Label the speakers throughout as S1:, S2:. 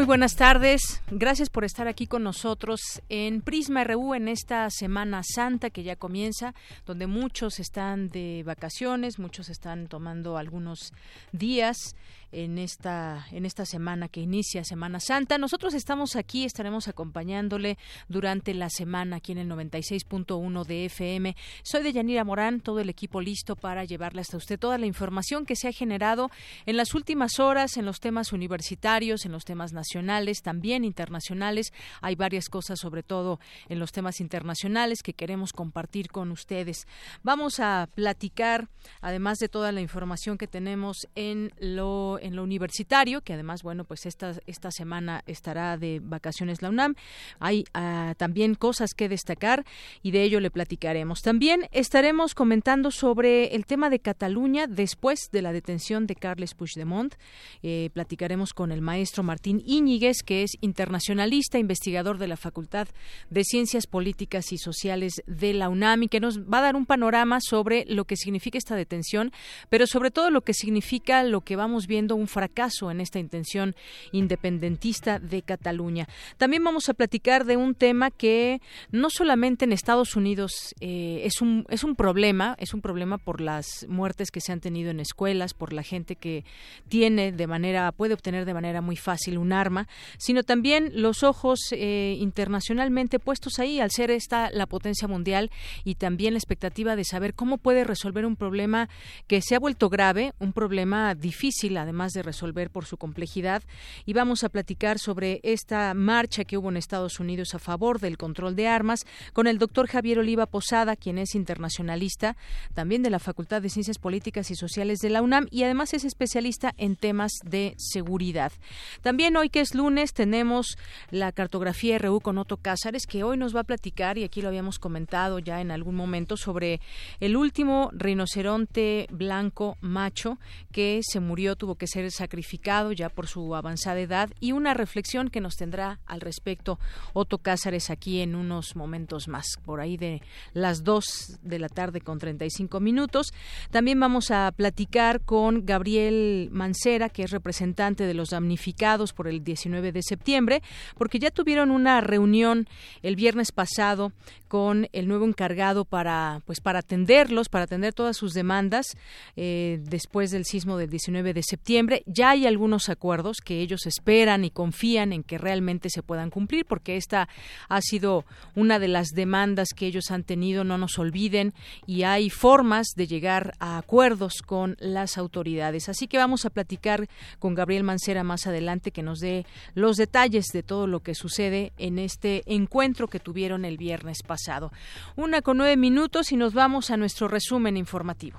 S1: Muy buenas tardes. Gracias por estar aquí con nosotros en Prisma RU en esta Semana Santa que ya comienza, donde muchos están de vacaciones, muchos están tomando algunos días en esta en esta semana que inicia Semana Santa. Nosotros estamos aquí, estaremos acompañándole durante la semana aquí en el 96.1 de FM. Soy de Yanira Morán, todo el equipo listo para llevarle hasta usted toda la información que se ha generado en las últimas horas en los temas universitarios, en los temas nacionales, también internacionales. Hay varias cosas, sobre todo en los temas internacionales, que queremos compartir con ustedes. Vamos a platicar, además de toda la información que tenemos en lo en lo universitario, que además, bueno, pues esta, esta semana estará de vacaciones la UNAM. Hay ah, también cosas que destacar y de ello le platicaremos. También estaremos comentando sobre el tema de Cataluña después de la detención de Carles Puigdemont. Eh, platicaremos con el maestro Martín Íñiguez, que es internacionalista, investigador de la Facultad de Ciencias Políticas y Sociales de la UNAM y que nos va a dar un panorama sobre lo que significa esta detención, pero sobre todo lo que significa lo que vamos viendo un fracaso en esta intención independentista de Cataluña. También vamos a platicar de un tema que no solamente en Estados Unidos eh, es, un, es un problema, es un problema por las muertes que se han tenido en escuelas, por la gente que tiene de manera, puede obtener de manera muy fácil un arma, sino también los ojos eh, internacionalmente puestos ahí al ser esta la potencia mundial y también la expectativa de saber cómo puede resolver un problema que se ha vuelto grave, un problema difícil además más de resolver por su complejidad. Y vamos a platicar sobre esta marcha que hubo en Estados Unidos a favor del control de armas con el doctor Javier Oliva Posada, quien es internacionalista, también de la Facultad de Ciencias Políticas y Sociales de la UNAM y además es especialista en temas de seguridad. También hoy que es lunes tenemos la cartografía RU con Otto Cázares, que hoy nos va a platicar, y aquí lo habíamos comentado ya en algún momento, sobre el último rinoceronte blanco macho que se murió, tuvo que ser sacrificado ya por su avanzada edad y una reflexión que nos tendrá al respecto Otto Cázares aquí en unos momentos más, por ahí de las 2 de la tarde con 35 minutos. También vamos a platicar con Gabriel Mancera, que es representante de los damnificados por el 19 de septiembre, porque ya tuvieron una reunión el viernes pasado con el nuevo encargado para pues para atenderlos, para atender todas sus demandas eh, después del sismo del 19 de septiembre ya hay algunos acuerdos que ellos esperan y confían en que realmente se puedan cumplir, porque esta ha sido una de las demandas que ellos han tenido, no nos olviden, y hay formas de llegar a acuerdos con las autoridades. Así que vamos a platicar con Gabriel Mancera más adelante que nos dé los detalles de todo lo que sucede en este encuentro que tuvieron el viernes pasado. Una con nueve minutos y nos vamos a nuestro resumen informativo.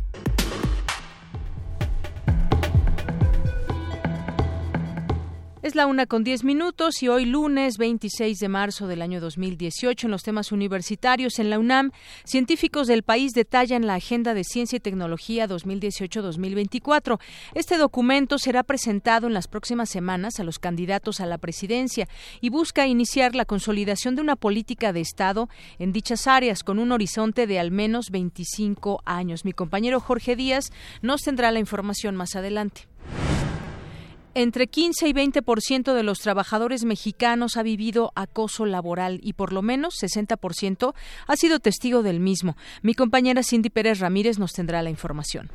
S1: Es la una con diez minutos y hoy lunes 26 de marzo del año 2018 en los temas universitarios en la UNAM, científicos del país detallan la Agenda de Ciencia y Tecnología 2018-2024. Este documento será presentado en las próximas semanas a los candidatos a la presidencia y busca iniciar la consolidación de una política de Estado en dichas áreas con un horizonte de al menos 25 años. Mi compañero Jorge Díaz nos tendrá la información más adelante. Entre 15 y 20% de los trabajadores mexicanos ha vivido acoso laboral y por lo menos 60% ha sido testigo del mismo. Mi compañera Cindy Pérez Ramírez nos tendrá la información.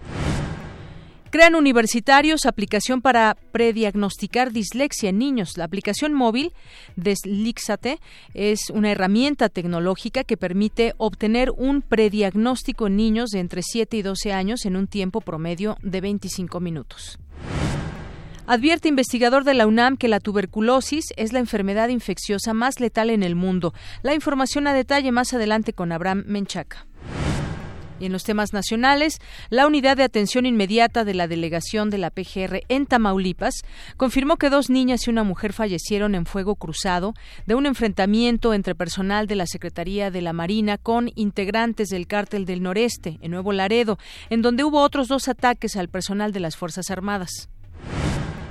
S1: Crean universitarios aplicación para prediagnosticar dislexia en niños. La aplicación móvil Deslixate es una herramienta tecnológica que permite obtener un prediagnóstico en niños de entre 7 y 12 años en un tiempo promedio de 25 minutos. Advierte investigador de la UNAM que la tuberculosis es la enfermedad infecciosa más letal en el mundo. La información a detalle más adelante con Abraham Menchaca. Y en los temas nacionales, la Unidad de Atención Inmediata de la Delegación de la PGR en Tamaulipas confirmó que dos niñas y una mujer fallecieron en fuego cruzado de un enfrentamiento entre personal de la Secretaría de la Marina con integrantes del Cártel del Noreste en Nuevo Laredo, en donde hubo otros dos ataques al personal de las Fuerzas Armadas.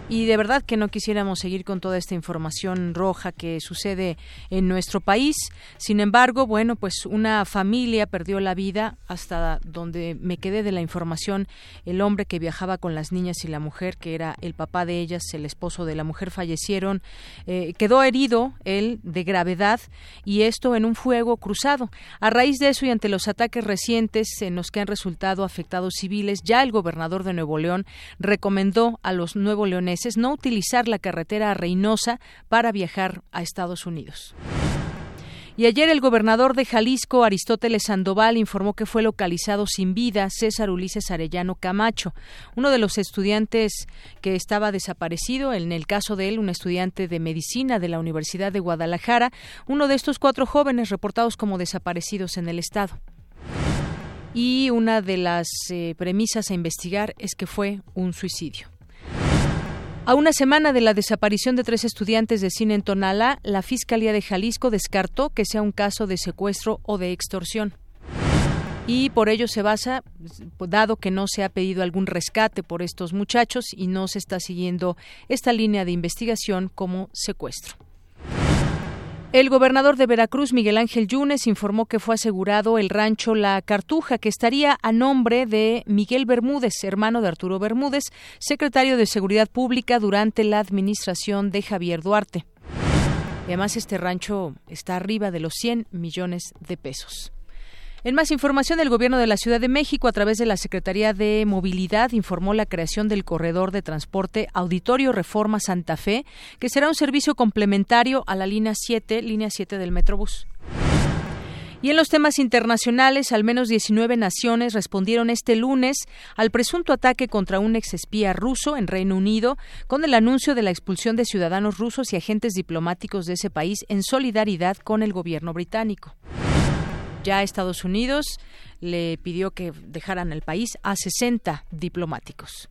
S1: Y de verdad que no quisiéramos seguir con toda esta información roja que sucede en nuestro país. Sin embargo, bueno, pues una familia perdió la vida hasta donde me quedé de la información. El hombre que viajaba con las niñas y la mujer, que era el papá de ellas, el esposo de la mujer, fallecieron. Eh, quedó herido él de gravedad y esto en un fuego cruzado. A raíz de eso y ante los ataques recientes en los que han resultado afectados civiles, ya el gobernador de Nuevo León recomendó a los nuevo leones es no utilizar la carretera a Reynosa para viajar a Estados Unidos. Y ayer el gobernador de Jalisco, Aristóteles Sandoval, informó que fue localizado sin vida César Ulises Arellano Camacho, uno de los estudiantes que estaba desaparecido, en el caso de él, un estudiante de medicina de la Universidad de Guadalajara, uno de estos cuatro jóvenes reportados como desaparecidos en el estado. Y una de las eh, premisas a investigar es que fue un suicidio. A una semana de la desaparición de tres estudiantes de cine en Tonalá, la Fiscalía de Jalisco descartó que sea un caso de secuestro o de extorsión. Y por ello se basa, dado que no se ha pedido algún rescate por estos muchachos y no se está siguiendo esta línea de investigación como secuestro. El gobernador de Veracruz, Miguel Ángel Yunes, informó que fue asegurado el rancho La Cartuja, que estaría a nombre de Miguel Bermúdez, hermano de Arturo Bermúdez, secretario de Seguridad Pública durante la administración de Javier Duarte. Y además este rancho está arriba de los 100 millones de pesos. En más información, el Gobierno de la Ciudad de México, a través de la Secretaría de Movilidad, informó la creación del corredor de transporte Auditorio Reforma Santa Fe, que será un servicio complementario a la línea 7, línea 7 del Metrobús. Y en los temas internacionales, al menos 19 naciones respondieron este lunes al presunto ataque contra un exespía ruso en Reino Unido, con el anuncio de la expulsión de ciudadanos rusos y agentes diplomáticos de ese país en solidaridad con el gobierno británico. Ya Estados Unidos le pidió que dejaran el país a 60 diplomáticos.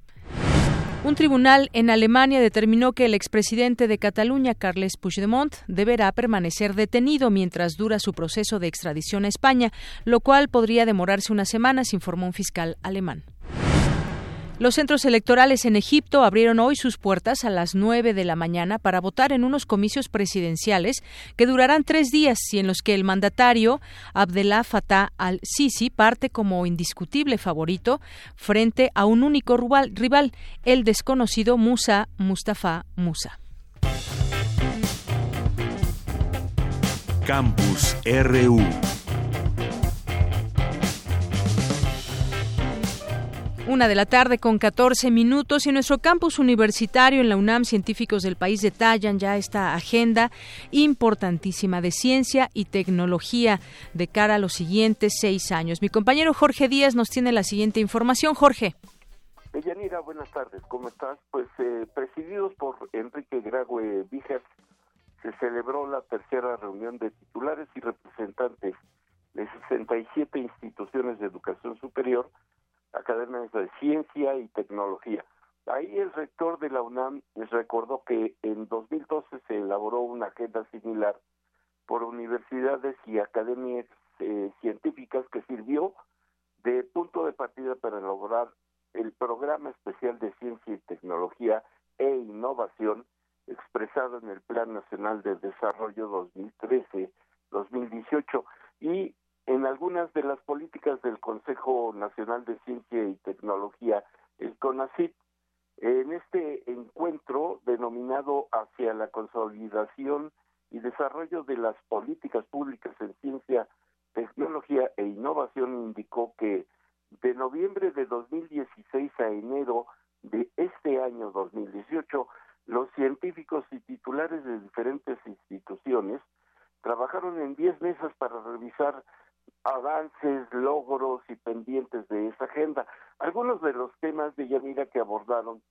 S1: Un tribunal en Alemania determinó que el expresidente de Cataluña, Carles Puigdemont, deberá permanecer detenido mientras dura su proceso de extradición a España, lo cual podría demorarse unas semanas, informó un fiscal alemán. Los centros electorales en Egipto abrieron hoy sus puertas a las nueve de la mañana para votar en unos comicios presidenciales que durarán tres días y en los que el mandatario Abdel Fattah al-Sisi parte como indiscutible favorito frente a un único rival, el desconocido Musa Mustafa Musa.
S2: Campus RU
S1: Una de la tarde con 14 minutos y en nuestro campus universitario en la UNAM científicos del país detallan ya esta agenda importantísima de ciencia y tecnología de cara a los siguientes seis años. Mi compañero Jorge Díaz nos tiene la siguiente información. Jorge.
S3: Deyanira, buenas tardes. ¿Cómo estás? Pues eh, presididos por Enrique Grague Víger, se celebró la tercera reunión de titulares y representantes de 67 instituciones de educación superior academias de ciencia y tecnología. Ahí el rector de la UNAM les recordó que en 2012 se elaboró una agenda similar por universidades y academias eh, científicas que sirvió de punto de partida para elaborar el programa especial de ciencia y tecnología e innovación expresado en el Plan Nacional de Desarrollo 2013-2018 y en algunas de las políticas del Consejo Nacional de Ciencia y Tecnología, el CONACYT. En este encuentro denominado hacia la consolidación y desarrollo de las políticas públicas en ciencia, tecnología e innovación, indicó que De noviembre de 2016 a enero de este año 2018, los científicos y titulares de diferentes instituciones trabajaron en 10 mesas para revisar avances, logros y pendientes de esa agenda. Algunos de los temas de Yanira que abordaron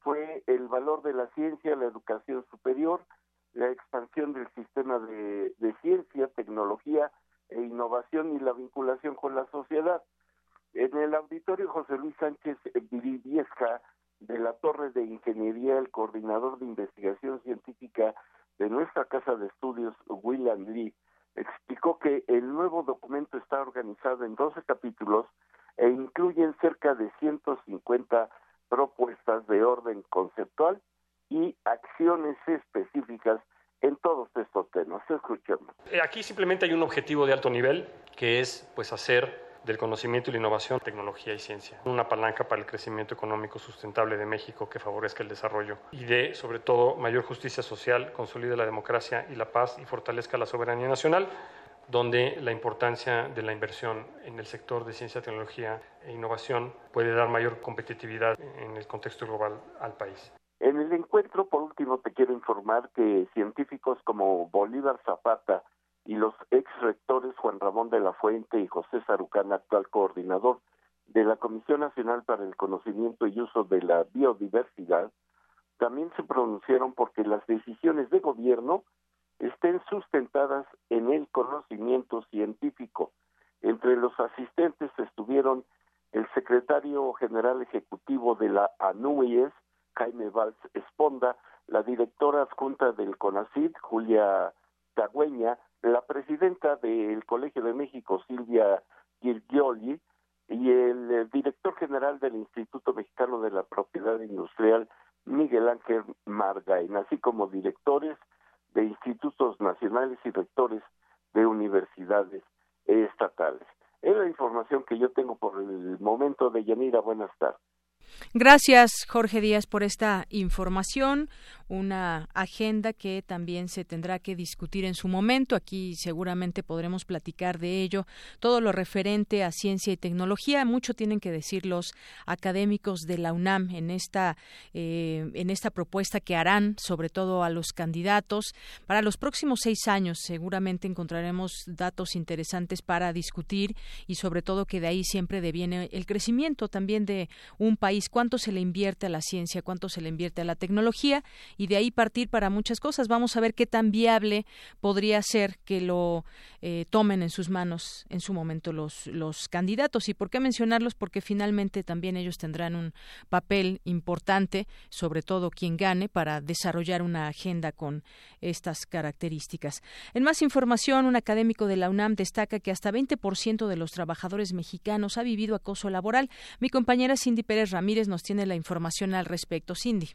S3: fue el valor de la ciencia, la educación superior, la expansión del sistema de, ciencia, tecnología e innovación y la vinculación con la sociedad. En el auditorio José Luis Sánchez Viviesca de la Torre de Ingeniería, el coordinador de investigación científica de nuestra casa de estudios, William Lee, explicó que el nuevo documento está organizado en 12 capítulos e incluyen cerca de 150 propuestas de orden conceptual y acciones específicas en todos estos temas. Escuchemos.
S4: Eh, aquí simplemente hay un objetivo de alto nivel que es pues hacer del conocimiento y la innovación, tecnología y ciencia. Una palanca para el crecimiento económico sustentable de México que favorezca el desarrollo y de, sobre todo, mayor justicia social, consolide la democracia y la paz y fortalezca la soberanía nacional, donde la importancia de la inversión en el sector de ciencia, tecnología e innovación puede dar mayor competitividad en el contexto global al país.
S3: En el encuentro, por último, te quiero informar que científicos como Bolívar Zapata, y los ex rectores Juan Ramón de la Fuente y José Sarucán, actual coordinador de la Comisión Nacional para el Conocimiento y Uso de la Biodiversidad, también se pronunciaron porque las decisiones de gobierno estén sustentadas en el conocimiento científico. Entre los asistentes estuvieron el secretario general ejecutivo de la ANUIES, Jaime Valls Esponda, la directora adjunta del CONACID, Julia Tagüeña, la presidenta del Colegio de México, Silvia Girgioli, y el eh, director general del Instituto Mexicano de la Propiedad Industrial, Miguel Ángel Margain, así como directores de institutos nacionales y rectores de universidades estatales. Es la información que yo tengo por el momento de Yanira. Buenas tardes.
S1: Gracias, Jorge Díaz, por esta información una agenda que también se tendrá que discutir en su momento. Aquí seguramente podremos platicar de ello. Todo lo referente a ciencia y tecnología, mucho tienen que decir los académicos de la UNAM en esta, eh, en esta propuesta que harán, sobre todo a los candidatos. Para los próximos seis años seguramente encontraremos datos interesantes para discutir y sobre todo que de ahí siempre deviene el crecimiento también de un país, cuánto se le invierte a la ciencia, cuánto se le invierte a la tecnología y de ahí partir para muchas cosas. Vamos a ver qué tan viable podría ser que lo eh, tomen en sus manos en su momento los, los candidatos. ¿Y por qué mencionarlos? Porque finalmente también ellos tendrán un papel importante, sobre todo quien gane, para desarrollar una agenda con estas características. En más información, un académico de la UNAM destaca que hasta 20% de los trabajadores mexicanos ha vivido acoso laboral. Mi compañera Cindy Pérez Ramírez nos tiene la información al respecto. Cindy.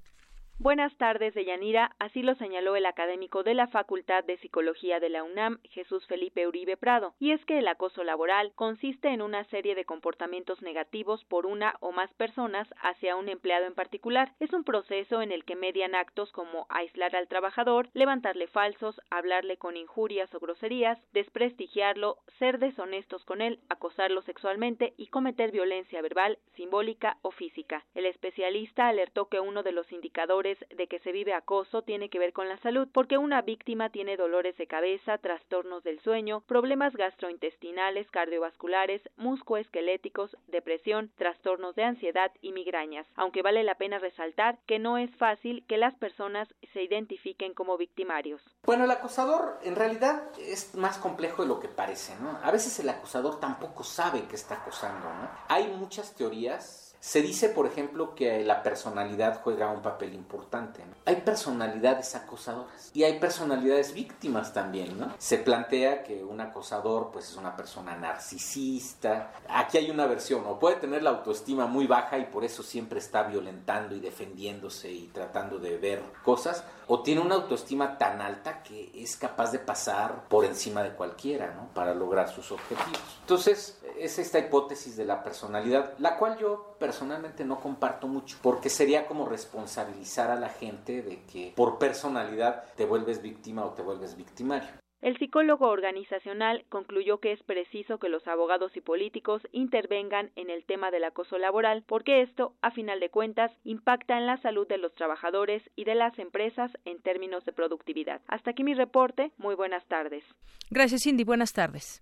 S5: Buenas tardes, Deyanira. Así lo señaló el académico de la Facultad de Psicología de la UNAM, Jesús Felipe Uribe Prado, y es que el acoso laboral consiste en una serie de comportamientos negativos por una o más personas hacia un empleado en particular. Es un proceso en el que median actos como aislar al trabajador, levantarle falsos, hablarle con injurias o groserías, desprestigiarlo, ser deshonestos con él, acosarlo sexualmente y cometer violencia verbal, simbólica o física. El especialista alertó que uno de los indicadores de que se vive acoso tiene que ver con la salud, porque una víctima tiene dolores de cabeza, trastornos del sueño, problemas gastrointestinales, cardiovasculares, muscoesqueléticos, depresión, trastornos de ansiedad y migrañas, aunque vale la pena resaltar que no es fácil que las personas se identifiquen como victimarios.
S6: Bueno, el acosador en realidad es más complejo de lo que parece, ¿no? A veces el acosador tampoco sabe que está acosando, ¿no? Hay muchas teorías se dice, por ejemplo, que la personalidad juega un papel importante. Hay personalidades acosadoras y hay personalidades víctimas también, ¿no? Se plantea que un acosador pues es una persona narcisista. Aquí hay una versión, o puede tener la autoestima muy baja y por eso siempre está violentando y defendiéndose y tratando de ver cosas, o tiene una autoestima tan alta que es capaz de pasar por encima de cualquiera, ¿no? Para lograr sus objetivos. Entonces, es esta hipótesis de la personalidad, la cual yo personalmente no comparto mucho, porque sería como responsabilizar a la gente de que por personalidad te vuelves víctima o te vuelves victimario.
S7: El psicólogo organizacional concluyó que es preciso que los abogados y políticos intervengan en el tema del acoso laboral porque esto, a final de cuentas, impacta en la salud de los trabajadores y de las empresas en términos de productividad. Hasta aquí mi reporte. Muy buenas tardes.
S1: Gracias, Cindy. Buenas tardes.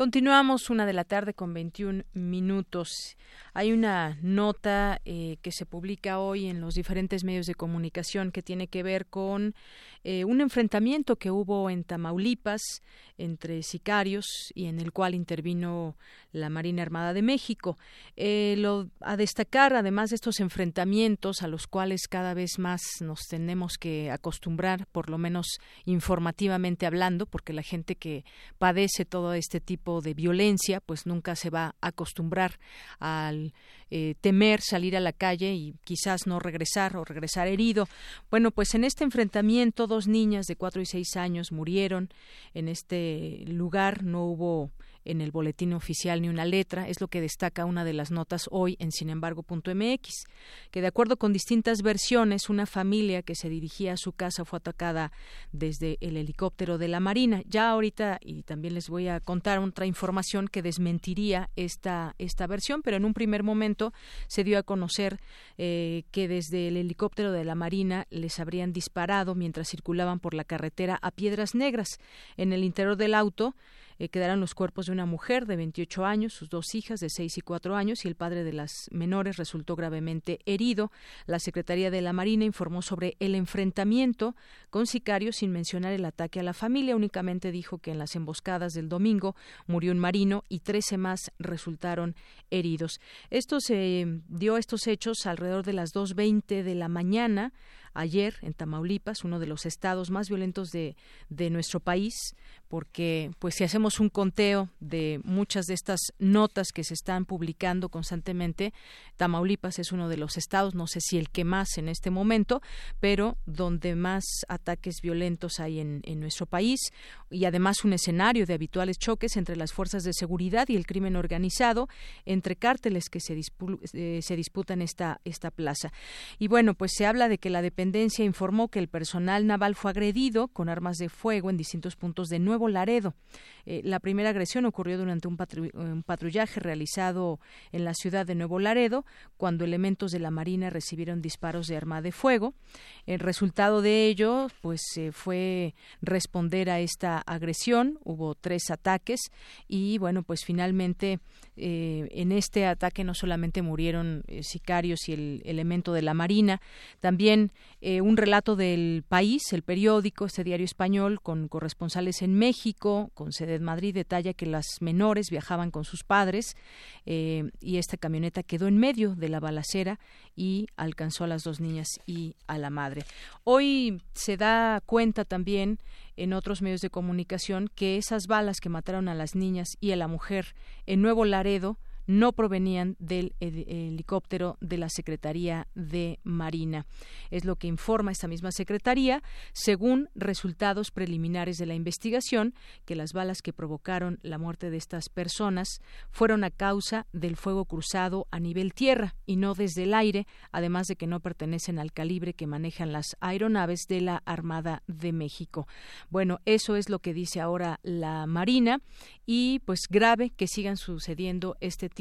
S1: Continuamos una de la tarde con 21 minutos. Hay una nota eh, que se publica hoy en los diferentes medios de comunicación que tiene que ver con eh, un enfrentamiento que hubo en Tamaulipas entre sicarios y en el cual intervino la Marina Armada de México. Eh, lo, a destacar, además de estos enfrentamientos a los cuales cada vez más nos tenemos que acostumbrar, por lo menos informativamente hablando, porque la gente que padece todo este tipo de violencia, pues nunca se va a acostumbrar al eh, temer salir a la calle y quizás no regresar o regresar herido. Bueno, pues en este enfrentamiento dos niñas de cuatro y seis años murieron en este lugar. No hubo en el boletín oficial ni una letra, es lo que destaca una de las notas hoy en sinembargo.mx, que de acuerdo con distintas versiones, una familia que se dirigía a su casa fue atacada desde el helicóptero de la Marina. Ya ahorita, y también les voy a contar otra información que desmentiría esta, esta versión, pero en un primer momento se dio a conocer eh, que desde el helicóptero de la Marina les habrían disparado mientras circulaban por la carretera a Piedras Negras. En el interior del auto, eh, quedaron los cuerpos de una mujer de 28 años, sus dos hijas de 6 y 4 años y el padre de las menores resultó gravemente herido. La Secretaría de la Marina informó sobre el enfrentamiento con sicarios sin mencionar el ataque a la familia. Únicamente dijo que en las emboscadas del domingo murió un marino y 13 más resultaron heridos. Esto se dio estos hechos alrededor de las 2.20 de la mañana ayer en Tamaulipas, uno de los estados más violentos de, de nuestro país, porque pues si hacemos un conteo de muchas de estas notas que se están publicando constantemente, Tamaulipas es uno de los estados, no sé si el que más en este momento, pero donde más ataques violentos hay en, en nuestro país y además un escenario de habituales choques entre las fuerzas de seguridad y el crimen organizado, entre cárteles que se, eh, se disputan esta, esta plaza. Y bueno, pues se habla de que la dependencia informó que el personal naval fue agredido con armas de fuego en distintos puntos de Nuevo Laredo. Eh, la primera agresión ocurrió durante un, patrullaje realizado en la ciudad de Nuevo Laredo, cuando elementos de la Marina recibieron disparos de arma de fuego. El resultado de ello, pues, fue responder a esta agresión. Hubo tres ataques y, bueno, pues finalmente eh, en este ataque no solamente murieron eh, sicarios y el elemento de la Marina, también un relato del país, el periódico, este diario español, con corresponsales en México, con sede en Madrid, detalla que las menores viajaban con sus padres eh, y esta camioneta quedó en medio de la balacera y alcanzó a las dos niñas y a la madre. Hoy se da cuenta también en otros medios de comunicación que esas balas que mataron a las niñas y a la mujer en Nuevo Laredo no provenían del helicóptero de la Secretaría de Marina. Es lo que informa esta misma Secretaría, según resultados preliminares de la investigación, que las balas que provocaron la muerte de estas personas fueron a causa del fuego cruzado a nivel tierra y no desde el aire, además de que no pertenecen al calibre que manejan las aeronaves de la Armada de México. Bueno, eso es lo que dice ahora la Marina y pues grave que sigan sucediendo este tipo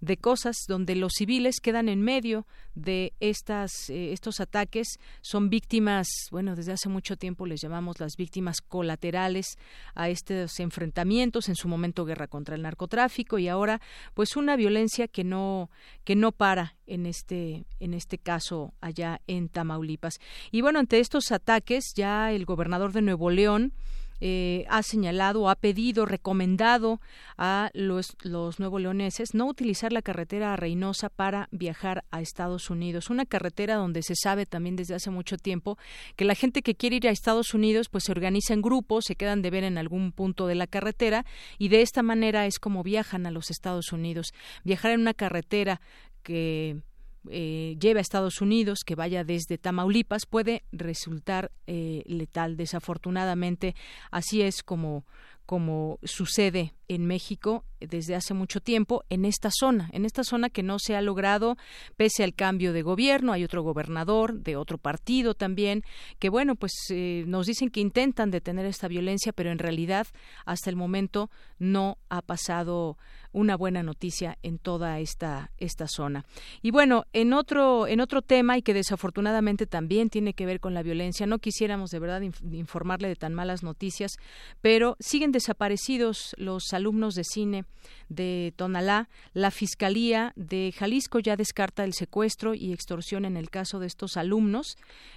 S1: de cosas donde los civiles quedan en medio de estas eh, estos ataques. Son víctimas bueno desde hace mucho tiempo les llamamos las víctimas colaterales a estos enfrentamientos en su momento guerra contra el narcotráfico y ahora pues una violencia que no que no para en este en este caso allá en Tamaulipas. Y bueno ante estos ataques ya el gobernador de Nuevo León eh, ha señalado, ha pedido, recomendado a los, los nuevo leoneses no utilizar la carretera a Reynosa para viajar a Estados Unidos. Una carretera donde se sabe también desde hace mucho tiempo que la gente que quiere ir a Estados Unidos pues se organiza en grupos, se quedan de ver en algún punto de la carretera y de esta manera es como viajan a los Estados Unidos. Viajar en una carretera que eh, lleve a Estados Unidos, que vaya desde Tamaulipas, puede resultar eh, letal. Desafortunadamente, así es como como sucede en México desde hace mucho tiempo en esta zona, en esta zona que no se ha logrado pese al cambio de gobierno, hay otro gobernador de otro partido también, que bueno, pues eh, nos dicen que intentan detener esta violencia, pero en realidad hasta el momento no ha pasado una buena noticia en toda esta esta zona. Y bueno, en otro en otro tema y que desafortunadamente también tiene que ver con la violencia, no quisiéramos de verdad informarle de tan malas noticias, pero siguen desaparecidos los alumnos de cine de Tonalá. La Fiscalía de Jalisco ya descarta el secuestro y extorsión en el caso de estos alumnos.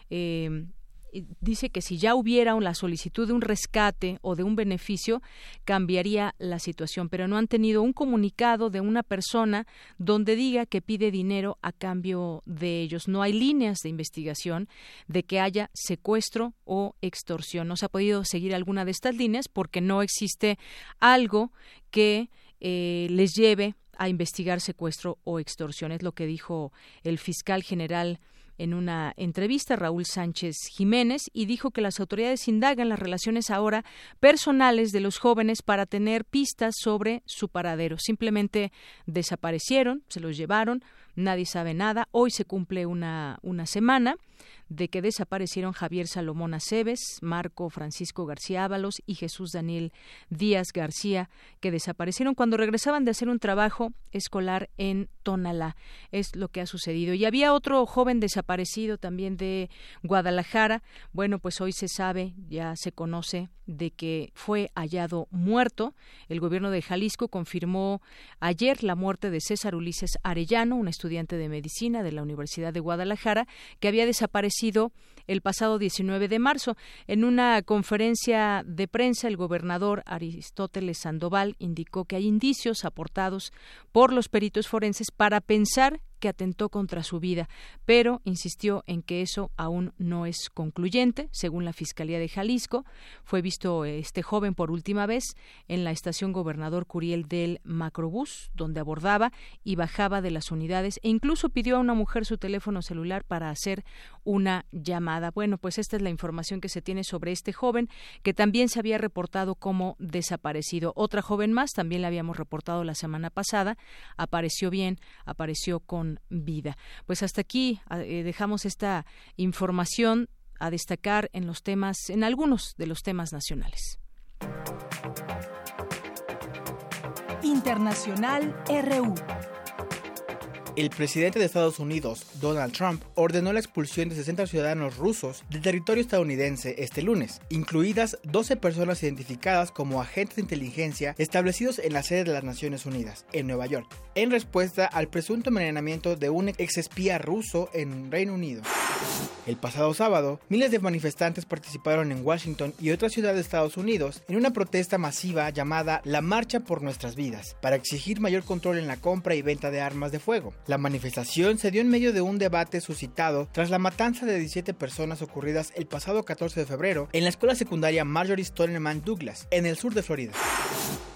S1: Eh, dice que si ya hubiera la solicitud de un rescate o de un beneficio, cambiaría la situación, pero no han tenido un comunicado de una persona donde diga que pide dinero a cambio de ellos. No hay líneas de investigación de que haya secuestro o extorsión. No se ha podido seguir alguna de estas líneas porque no existe algo que eh, les lleve a investigar secuestro o extorsión. Es lo que dijo el fiscal general en una entrevista Raúl Sánchez Jiménez y dijo que las autoridades indagan las relaciones ahora personales de los jóvenes para tener pistas sobre su paradero. Simplemente desaparecieron, se los llevaron, nadie sabe nada. Hoy se cumple una, una semana de que desaparecieron Javier Salomón Aceves, Marco Francisco García Ábalos y Jesús Daniel Díaz García, que desaparecieron cuando regresaban de hacer un trabajo escolar en Tonalá. Es lo que ha sucedido. Y había otro joven desaparecido también de Guadalajara. Bueno, pues hoy se sabe, ya se conoce de que fue hallado muerto. El gobierno de Jalisco confirmó ayer la muerte de César Ulises Arellano, un estudiante de medicina de la Universidad de Guadalajara, que había desaparecido el pasado 19 de marzo. En una conferencia de prensa, el gobernador Aristóteles Sandoval indicó que hay indicios aportados por los peritos forenses para pensar que atentó contra su vida, pero insistió en que eso aún no es concluyente. Según la Fiscalía de Jalisco, fue visto este joven por última vez en la estación Gobernador Curiel del Macrobús, donde abordaba y bajaba de las unidades e incluso pidió a una mujer su teléfono celular para hacer una llamada. Bueno, pues esta es la información que se tiene sobre este joven que también se había reportado como desaparecido. Otra joven más, también la habíamos reportado la semana pasada, apareció bien, apareció con vida. Pues hasta aquí eh, dejamos esta información a destacar en los temas, en algunos de los temas nacionales.
S8: Internacional RU.
S9: El presidente de Estados Unidos, Donald Trump, ordenó la expulsión de 60 ciudadanos rusos del territorio estadounidense este lunes, incluidas 12 personas identificadas como agentes de inteligencia establecidos en la sede de las Naciones Unidas, en Nueva York, en respuesta al presunto envenenamiento de un exespía ruso en Reino Unido. El pasado sábado, miles de manifestantes participaron en Washington y otras ciudades de Estados Unidos en una protesta masiva llamada La Marcha por Nuestras Vidas, para exigir mayor control en la compra y venta de armas de fuego. La manifestación se dio en medio de un debate suscitado tras la matanza de 17 personas ocurridas el pasado 14 de febrero en la escuela secundaria Marjorie Stoneman Douglas, en el sur de Florida.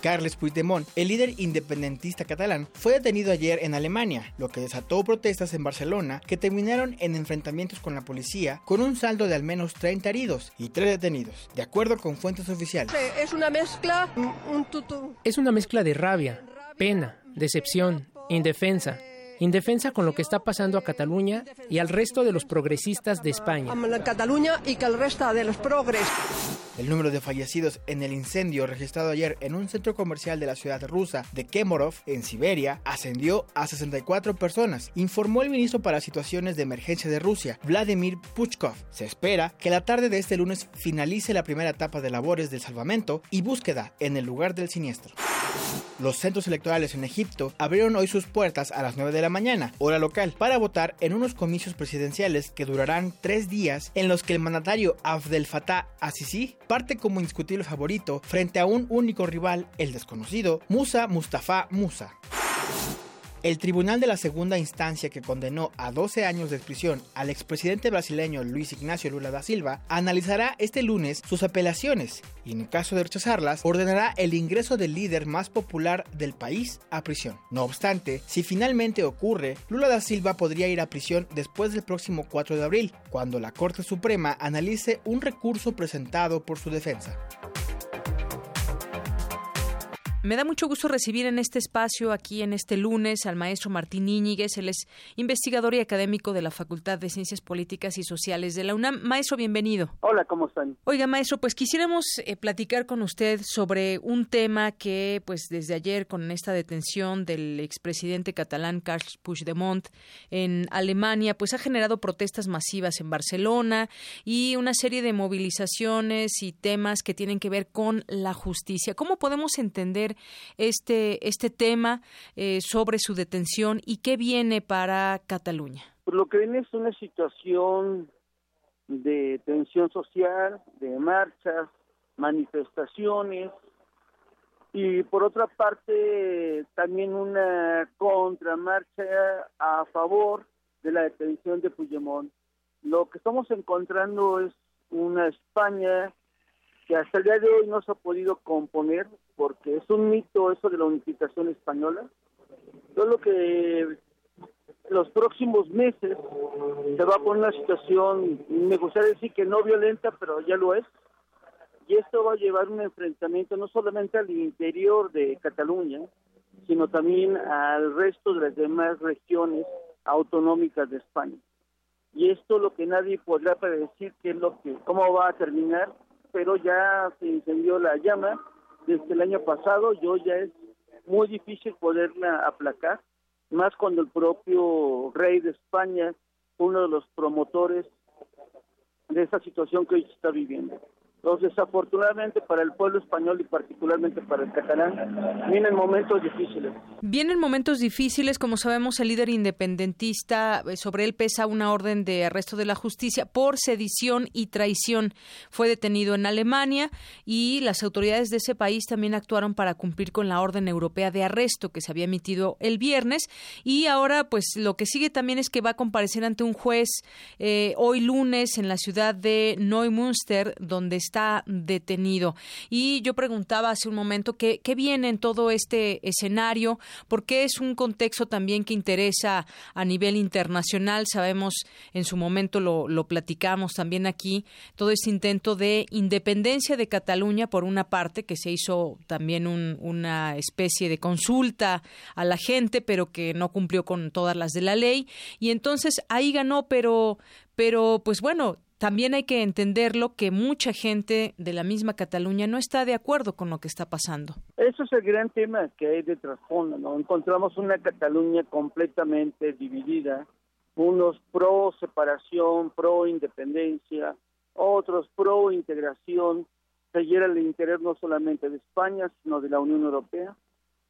S9: Carles Puigdemont, el líder independentista catalán, fue detenido ayer en Alemania, lo que desató protestas en Barcelona que terminaron en enfrentamientos con la policía con un saldo de al menos 30 heridos y 3 detenidos, de acuerdo con fuentes oficiales.
S10: Es una mezcla, un
S11: Es una mezcla de rabia, pena, decepción, indefensa indefensa con lo que está pasando a Cataluña y al resto de los progresistas de España.
S10: Cataluña y que resto de los.
S9: El número de fallecidos en el incendio registrado ayer en un centro comercial de la ciudad rusa de Kemerov, en Siberia, ascendió a 64 personas, informó el ministro para Situaciones de Emergencia de Rusia, Vladimir Puchkov. Se espera que la tarde de este lunes finalice la primera etapa de labores del salvamento y búsqueda en el lugar del siniestro. Los centros electorales en Egipto abrieron hoy sus puertas a las 9 de la mañana, hora local, para votar en unos comicios presidenciales que durarán tres días en los que el mandatario Abdel Fattah Assisi parte como indiscutible favorito frente a un único rival, el desconocido Musa Mustafa Musa. El tribunal de la segunda instancia que condenó a 12 años de prisión al expresidente brasileño Luis Ignacio Lula da Silva analizará este lunes sus apelaciones y en caso de rechazarlas ordenará el ingreso del líder más popular del país a prisión. No obstante, si finalmente ocurre, Lula da Silva podría ir a prisión después del próximo 4 de abril, cuando la Corte Suprema analice un recurso presentado por su defensa.
S1: Me da mucho gusto recibir en este espacio, aquí en este lunes, al maestro Martín Íñiguez. Él es investigador y académico de la Facultad de Ciencias Políticas y Sociales de la UNAM. Maestro, bienvenido.
S12: Hola, ¿cómo están?
S1: Oiga, maestro, pues quisiéramos eh, platicar con usted sobre un tema que, pues desde ayer, con esta detención del expresidente catalán Carles Puigdemont en Alemania, pues ha generado protestas masivas en Barcelona y una serie de movilizaciones y temas que tienen que ver con la justicia. ¿Cómo podemos entender este, este tema eh, sobre su detención y qué viene para Cataluña?
S12: Pues lo que viene es una situación de tensión social, de marchas, manifestaciones y por otra parte también una contramarcha a favor de la detención de Puigdemont. Lo que estamos encontrando es una España que hasta el día de hoy no se ha podido componer porque es un mito eso de la unificación española. Yo lo que los próximos meses se va a poner una situación, me gustaría decir que no violenta, pero ya lo es, y esto va a llevar un enfrentamiento no solamente al interior de Cataluña, sino también al resto de las demás regiones autonómicas de España. Y esto lo que nadie podrá predecir qué es lo que, cómo va a terminar, pero ya se incendió la llama desde el año pasado, yo ya es muy difícil poderla aplacar, más cuando el propio rey de España, uno de los promotores de esta situación que hoy se está viviendo. Entonces, desafortunadamente para el pueblo español y particularmente para el catalán, vienen momentos difíciles.
S1: Vienen momentos difíciles, como sabemos, el líder independentista, eh, sobre él pesa una orden de arresto de la justicia por sedición y traición. Fue detenido en Alemania y las autoridades de ese país también actuaron para cumplir con la orden europea de arresto que se había emitido el viernes. Y ahora, pues lo que sigue también es que va a comparecer ante un juez eh, hoy lunes en la ciudad de Neumünster, donde está está detenido. Y yo preguntaba hace un momento qué, qué viene en todo este escenario, porque es un contexto también que interesa a nivel internacional. Sabemos, en su momento lo, lo platicamos también aquí, todo este intento de independencia de Cataluña, por una parte, que se hizo también una especie de consulta a la gente, pero que no cumplió con todas las de la ley. Y entonces ahí ganó, pero pero pues bueno, también hay que entenderlo que mucha gente de la misma Cataluña no está de acuerdo con lo que está pasando.
S12: Eso es el gran tema que hay de trasfondo, ¿no? Encontramos una Cataluña completamente dividida, unos pro separación, pro independencia, otros pro integración, se el interés no solamente de España, sino de la Unión Europea.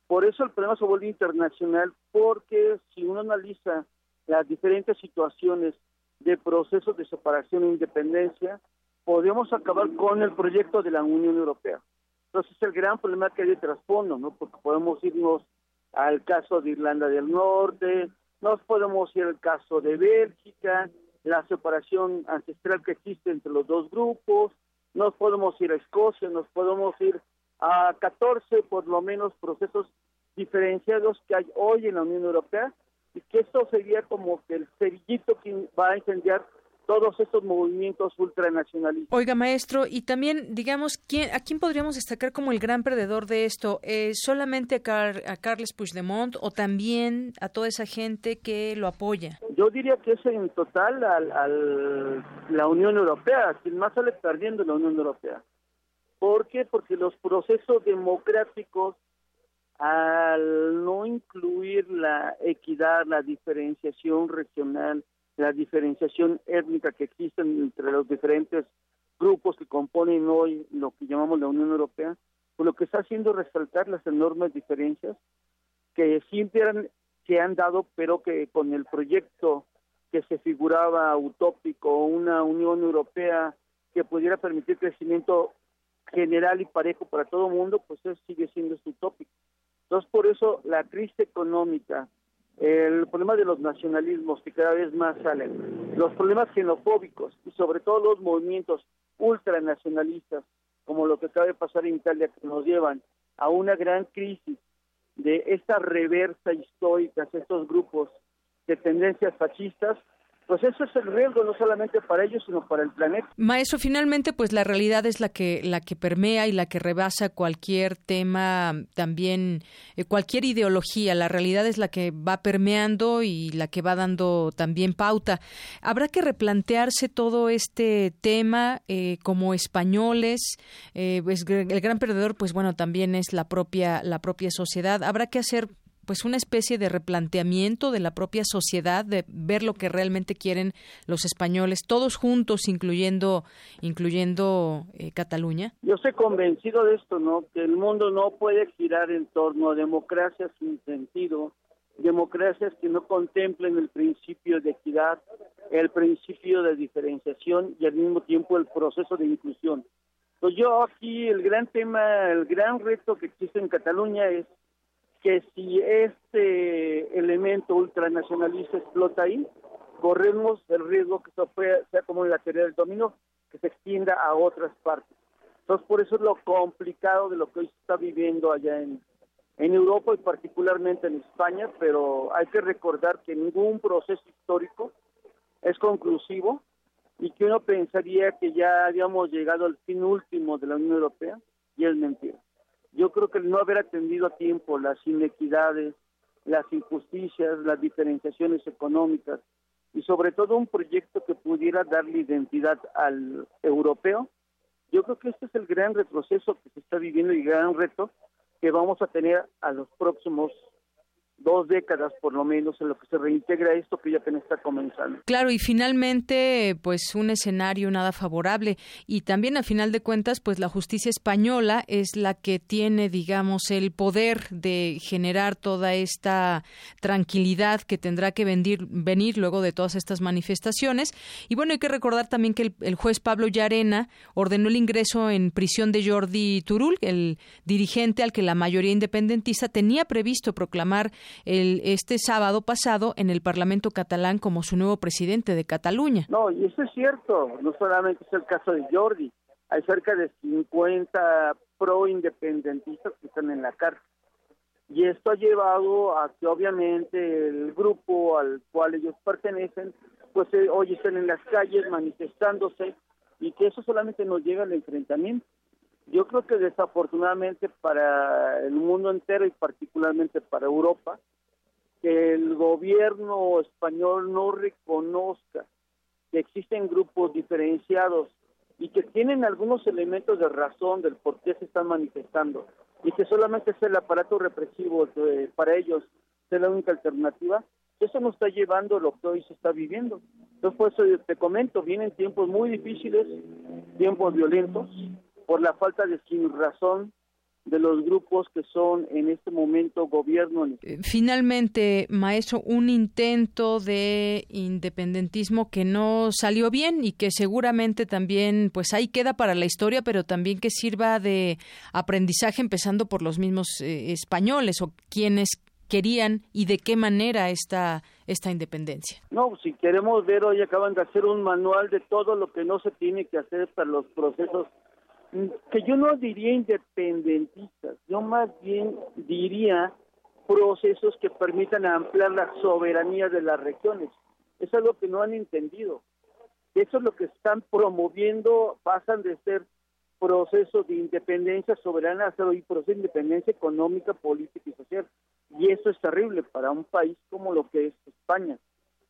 S12: Por eso el problema se vuelve internacional, porque si uno analiza las diferentes situaciones de procesos de separación e independencia, podemos acabar con el proyecto de la Unión Europea. Entonces, el gran problema que hay de trasfondo, ¿no? Porque podemos irnos al caso de Irlanda del Norte, nos podemos ir al caso de Bélgica, la separación ancestral que existe entre los dos grupos, nos podemos ir a Escocia, nos podemos ir a 14 por lo menos procesos diferenciados que hay hoy en la Unión Europea y que esto sería como que el cerillito que va a incendiar todos estos movimientos ultranacionalistas.
S1: Oiga, maestro, y también, digamos, ¿quién, ¿a quién podríamos destacar como el gran perdedor de esto? Eh, ¿Solamente a, a, Carles Puigdemont o también a toda esa gente que lo apoya?
S12: Yo diría que es en total a al, la Unión Europea, quien más sale perdiendo la Unión Europea. ¿Por qué? Porque los procesos democráticos al no incluir la equidad, la diferenciación regional, la diferenciación étnica que existen entre los diferentes grupos que componen hoy lo que llamamos la Unión Europea, pues lo que está haciendo es resaltar las enormes diferencias que siempre se han dado, pero que con el proyecto que se figuraba utópico, una Unión Europea que pudiera permitir crecimiento general y parejo para todo el mundo, pues eso sigue siendo utópico. Entonces, por eso la crisis económica el problema de los nacionalismos que cada vez más salen, los problemas xenofóbicos y sobre todo los movimientos ultranacionalistas, como lo que acaba de pasar en Italia, que nos llevan a una gran crisis de esta reversa histórica, estos grupos de tendencias fascistas, pues eso es el riesgo no solamente para ellos sino para el planeta.
S1: Maestro, finalmente pues la realidad es la que la que permea y la que rebasa cualquier tema, también eh, cualquier ideología, la realidad es la que va permeando y la que va dando también pauta. Habrá que replantearse todo este tema eh, como españoles, eh, pues, el gran perdedor pues bueno también es la propia la propia sociedad. Habrá que hacer pues una especie de replanteamiento de la propia sociedad, de ver lo que realmente quieren los españoles, todos juntos, incluyendo, incluyendo eh, Cataluña?
S12: Yo estoy convencido de esto, ¿no? Que el mundo no puede girar en torno a democracias sin sentido, democracias que no contemplen el principio de equidad, el principio de diferenciación y al mismo tiempo el proceso de inclusión. Pues yo aquí el gran tema, el gran reto que existe en Cataluña es que si este elemento ultranacionalista explota ahí, corremos el riesgo que sea como la teoría del dominó, que se extienda a otras partes. Entonces, por eso es lo complicado de lo que hoy se está viviendo allá en, en Europa y particularmente en España, pero hay que recordar que ningún proceso histórico es conclusivo y que uno pensaría que ya habíamos llegado al fin último de la Unión Europea y es mentira. Yo creo que el no haber atendido a tiempo las inequidades, las injusticias, las diferenciaciones económicas y sobre todo un proyecto que pudiera darle identidad al europeo, yo creo que este es el gran retroceso que se está viviendo y el gran reto que vamos a tener a los próximos dos décadas por lo menos en lo que se reintegra esto que ya apenas está comenzando.
S1: Claro, y finalmente, pues un escenario nada favorable. Y también, a final de cuentas, pues la justicia española es la que tiene, digamos, el poder de generar toda esta tranquilidad que tendrá que venir, venir luego de todas estas manifestaciones. Y bueno, hay que recordar también que el, el juez Pablo Llarena ordenó el ingreso en prisión de Jordi Turul, el dirigente al que la mayoría independentista tenía previsto proclamar el, este sábado pasado en el Parlamento catalán como su nuevo presidente de Cataluña.
S12: No, y eso es cierto, no solamente es el caso de Jordi, hay cerca de 50 pro-independentistas que están en la cárcel. Y esto ha llevado a que obviamente el grupo al cual ellos pertenecen, pues eh, hoy están en las calles manifestándose y que eso solamente nos llega al enfrentamiento. Yo creo que desafortunadamente para el mundo entero y particularmente para Europa, que el gobierno español no reconozca que existen grupos diferenciados y que tienen algunos elementos de razón del por qué se están manifestando y que solamente es el aparato represivo para ellos es la única alternativa, eso nos está llevando a lo que hoy se está viviendo. Entonces, por eso te comento, vienen tiempos muy difíciles, tiempos violentos, por la falta de sin razón de los grupos que son en este momento gobierno.
S1: Eh, finalmente, maestro, un intento de independentismo que no salió bien y que seguramente también, pues ahí queda para la historia, pero también que sirva de aprendizaje, empezando por los mismos eh, españoles o quienes querían y de qué manera esta esta independencia.
S12: No, si queremos ver hoy acaban de hacer un manual de todo lo que no se tiene que hacer para los procesos que yo no diría independentistas, yo más bien diría procesos que permitan ampliar la soberanía de las regiones. Eso es lo que no han entendido. Eso es lo que están promoviendo, pasan de ser procesos de independencia soberana a ser hoy procesos de independencia económica, política y social. Y eso es terrible para un país como lo que es España.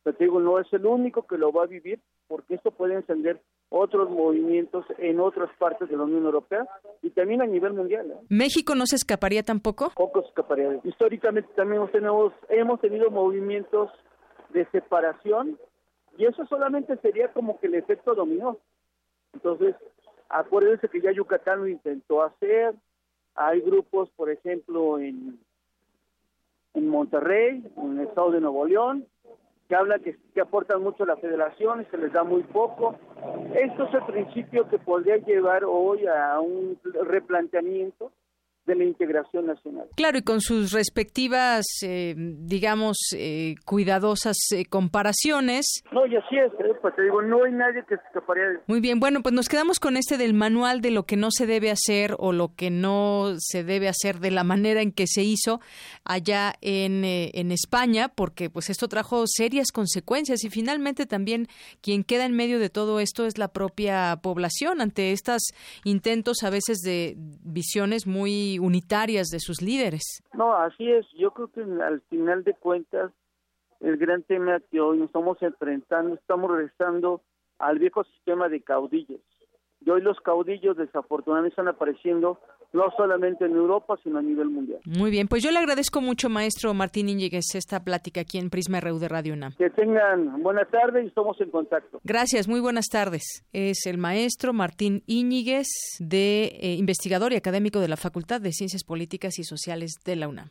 S12: Pero digo, no es el único que lo va a vivir, porque esto puede encender otros movimientos en otras partes de la Unión Europea y también a nivel mundial. ¿eh?
S1: ¿México no se escaparía tampoco?
S12: Poco se escaparía. Históricamente también tenemos, hemos tenido movimientos de separación y eso solamente sería como que el efecto dominó. Entonces, acuérdense que ya Yucatán lo intentó hacer, hay grupos, por ejemplo, en, en Monterrey, en el estado de Nuevo León, que habla que, que aportan mucho a la federación y se les da muy poco. Esto es el principio que podría llevar hoy a un replanteamiento de la integración nacional.
S1: Claro, y con sus respectivas, eh, digamos, eh, cuidadosas eh, comparaciones.
S12: No, y así es, pues te digo, no hay nadie que se escaparía de...
S1: Muy bien, bueno, pues nos quedamos con este del manual de lo que no se debe hacer o lo que no se debe hacer de la manera en que se hizo allá en, en España, porque pues esto trajo serias consecuencias y finalmente también quien queda en medio de todo esto es la propia población ante estos intentos a veces de visiones muy unitarias de sus líderes.
S12: No, así es. Yo creo que al final de cuentas, el gran tema que hoy nos estamos enfrentando, estamos regresando al viejo sistema de caudillos. Y hoy los caudillos desafortunadamente están apareciendo no solamente en Europa, sino a nivel mundial.
S1: Muy bien, pues yo le agradezco mucho, maestro Martín Íñiguez, esta plática aquí en Prisma RU de Radio UNAM.
S12: Que tengan buena tarde y estamos en contacto.
S1: Gracias, muy buenas tardes. Es el maestro Martín Íñiguez, de eh, investigador y académico de la Facultad de Ciencias Políticas y Sociales de la UNAM.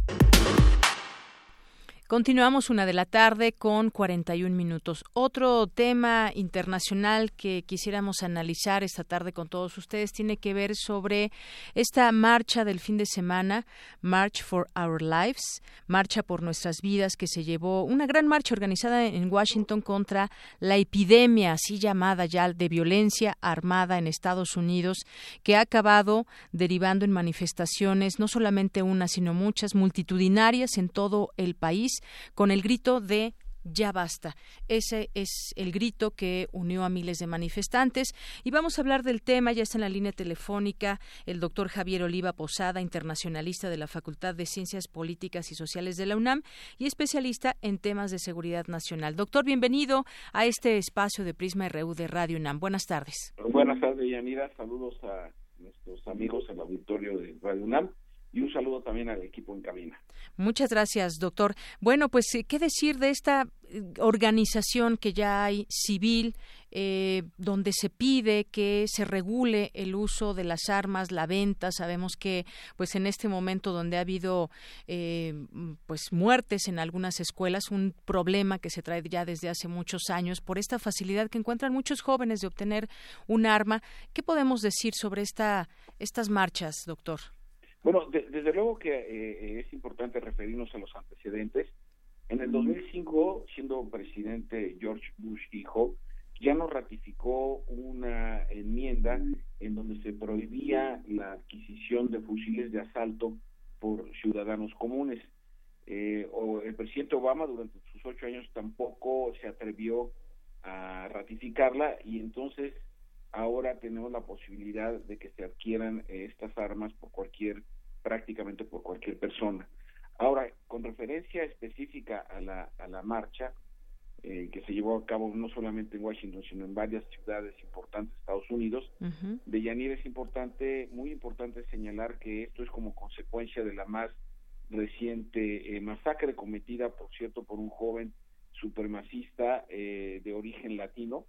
S1: Continuamos una de la tarde con 41 minutos. Otro tema internacional que quisiéramos analizar esta tarde con todos ustedes tiene que ver sobre esta marcha del fin de semana, March for Our Lives, Marcha por Nuestras Vidas, que se llevó, una gran marcha organizada en Washington contra la epidemia, así llamada ya, de violencia armada en Estados Unidos, que ha acabado derivando en manifestaciones, no solamente una, sino muchas, multitudinarias en todo el país con el grito de ya basta. Ese es el grito que unió a miles de manifestantes. Y vamos a hablar del tema. Ya está en la línea telefónica el doctor Javier Oliva Posada, internacionalista de la Facultad de Ciencias Políticas y Sociales de la UNAM y especialista en temas de seguridad nacional. Doctor, bienvenido a este espacio de Prisma RU de Radio UNAM. Buenas tardes.
S13: Buenas tardes, Yanira. Saludos a nuestros amigos el auditorio de Radio UNAM y un saludo también al equipo en cabina.
S1: Muchas gracias, doctor. Bueno, pues, eh, ¿qué decir de esta eh, organización que ya hay civil, eh, donde se pide que se regule el uso de las armas, la venta? Sabemos que, pues, en este momento donde ha habido, pues, muertes en algunas escuelas, un problema que se trae ya desde hace muchos años por esta facilidad que encuentran muchos jóvenes de obtener un arma. ¿Qué podemos decir sobre esta, estas marchas, doctor?
S13: Bueno, desde luego que eh, es importante referirnos a los antecedentes. En el 2005, siendo presidente George Bush hijo, ya nos ratificó una enmienda en donde se prohibía la adquisición de fusiles de asalto por ciudadanos comunes. Eh, o el presidente Obama durante sus ocho años tampoco se atrevió a ratificarla y entonces ahora tenemos la posibilidad de que se adquieran eh, estas armas por cualquier, prácticamente por cualquier persona. Ahora, con referencia específica a la, a la marcha, eh, que se llevó a cabo no solamente en Washington, sino en varias ciudades importantes de Estados Unidos. De Yanir es importante, muy importante señalar que esto es como consecuencia de la más reciente eh, masacre cometida, por cierto, por un joven supremacista de origen latino,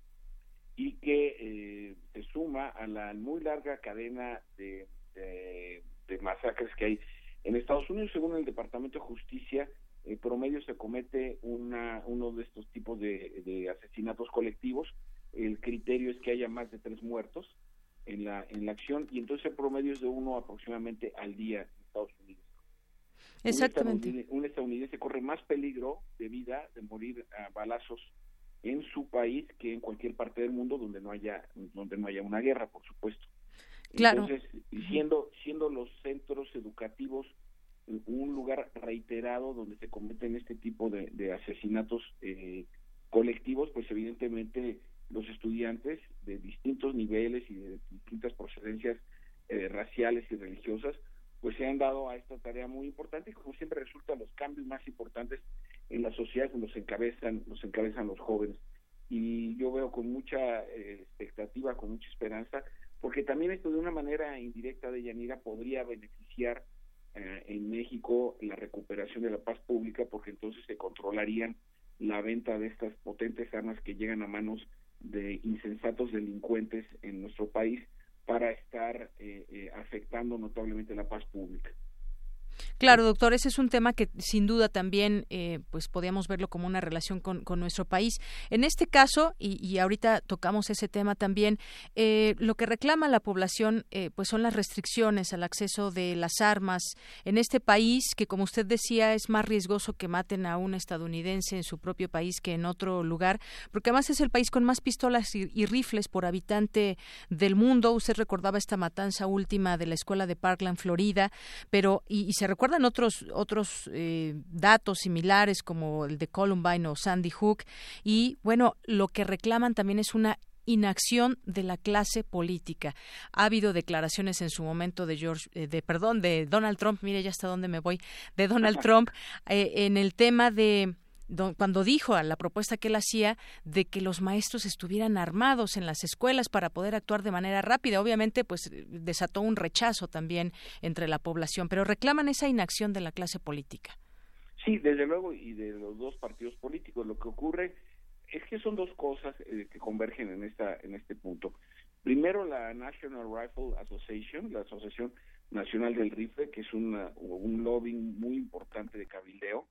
S13: y que eh, se suma a la muy larga cadena de, de, masacres que hay en Estados Unidos, según el Departamento de Justicia, en promedio se comete una, uno de estos tipos de, de, asesinatos colectivos. El criterio es que haya más de tres muertos en la, en la acción y entonces el promedio es de uno aproximadamente al día en Estados Unidos.
S1: Exactamente.
S13: Un estadounidense corre más peligro de vida de morir a balazos en su país que en cualquier parte del mundo donde no haya donde no haya una guerra por supuesto
S1: claro.
S13: entonces siendo siendo los centros educativos un lugar reiterado donde se cometen este tipo de, asesinatos eh, colectivos pues evidentemente los estudiantes de distintos niveles y de distintas procedencias eh, raciales y religiosas pues se han dado a esta tarea muy importante y como siempre resulta los cambios más importantes en la sociedad los encabezan los encabezan los jóvenes y yo veo con mucha eh, expectativa con mucha esperanza porque también esto de una manera indirecta de Yanira podría beneficiar eh, en México la recuperación de la paz pública porque entonces se controlarían la venta de estas potentes armas que llegan a manos de insensatos delincuentes en nuestro país para estar afectando notablemente la paz pública.
S1: Claro, doctor, ese es un tema que sin duda también eh, pues podíamos verlo como una relación con, nuestro país. En este caso, y, ahorita tocamos ese tema también, eh, lo que reclama la población eh, pues son las restricciones al acceso de las armas en este país, que como usted decía es más riesgoso que maten a un estadounidense en su propio país que en otro lugar, porque además es el país con más pistolas y, rifles por habitante del mundo. Usted recordaba esta matanza última de la escuela de Parkland, Florida, pero y, y se recuerdan otros otros eh, datos similares como el de Columbine o Sandy Hook y bueno lo que reclaman también es una inacción de la clase política. Ha habido declaraciones en su momento de George, eh, de perdón, de Donald Trump, mire ya hasta dónde me voy, de Donald Trump eh, en el tema de cuando dijo a la propuesta que él hacía de que los maestros estuvieran armados en las escuelas para poder actuar de manera rápida. Obviamente, pues desató un rechazo también entre la población, pero reclaman esa inacción de la clase política.
S13: Sí, desde luego, y de los dos partidos políticos. Lo que ocurre es que son dos cosas eh, que convergen en esta en este punto. Primero, la National Rifle Association, la Asociación Nacional del Rifle, que es un lobbying muy importante de cabildeo,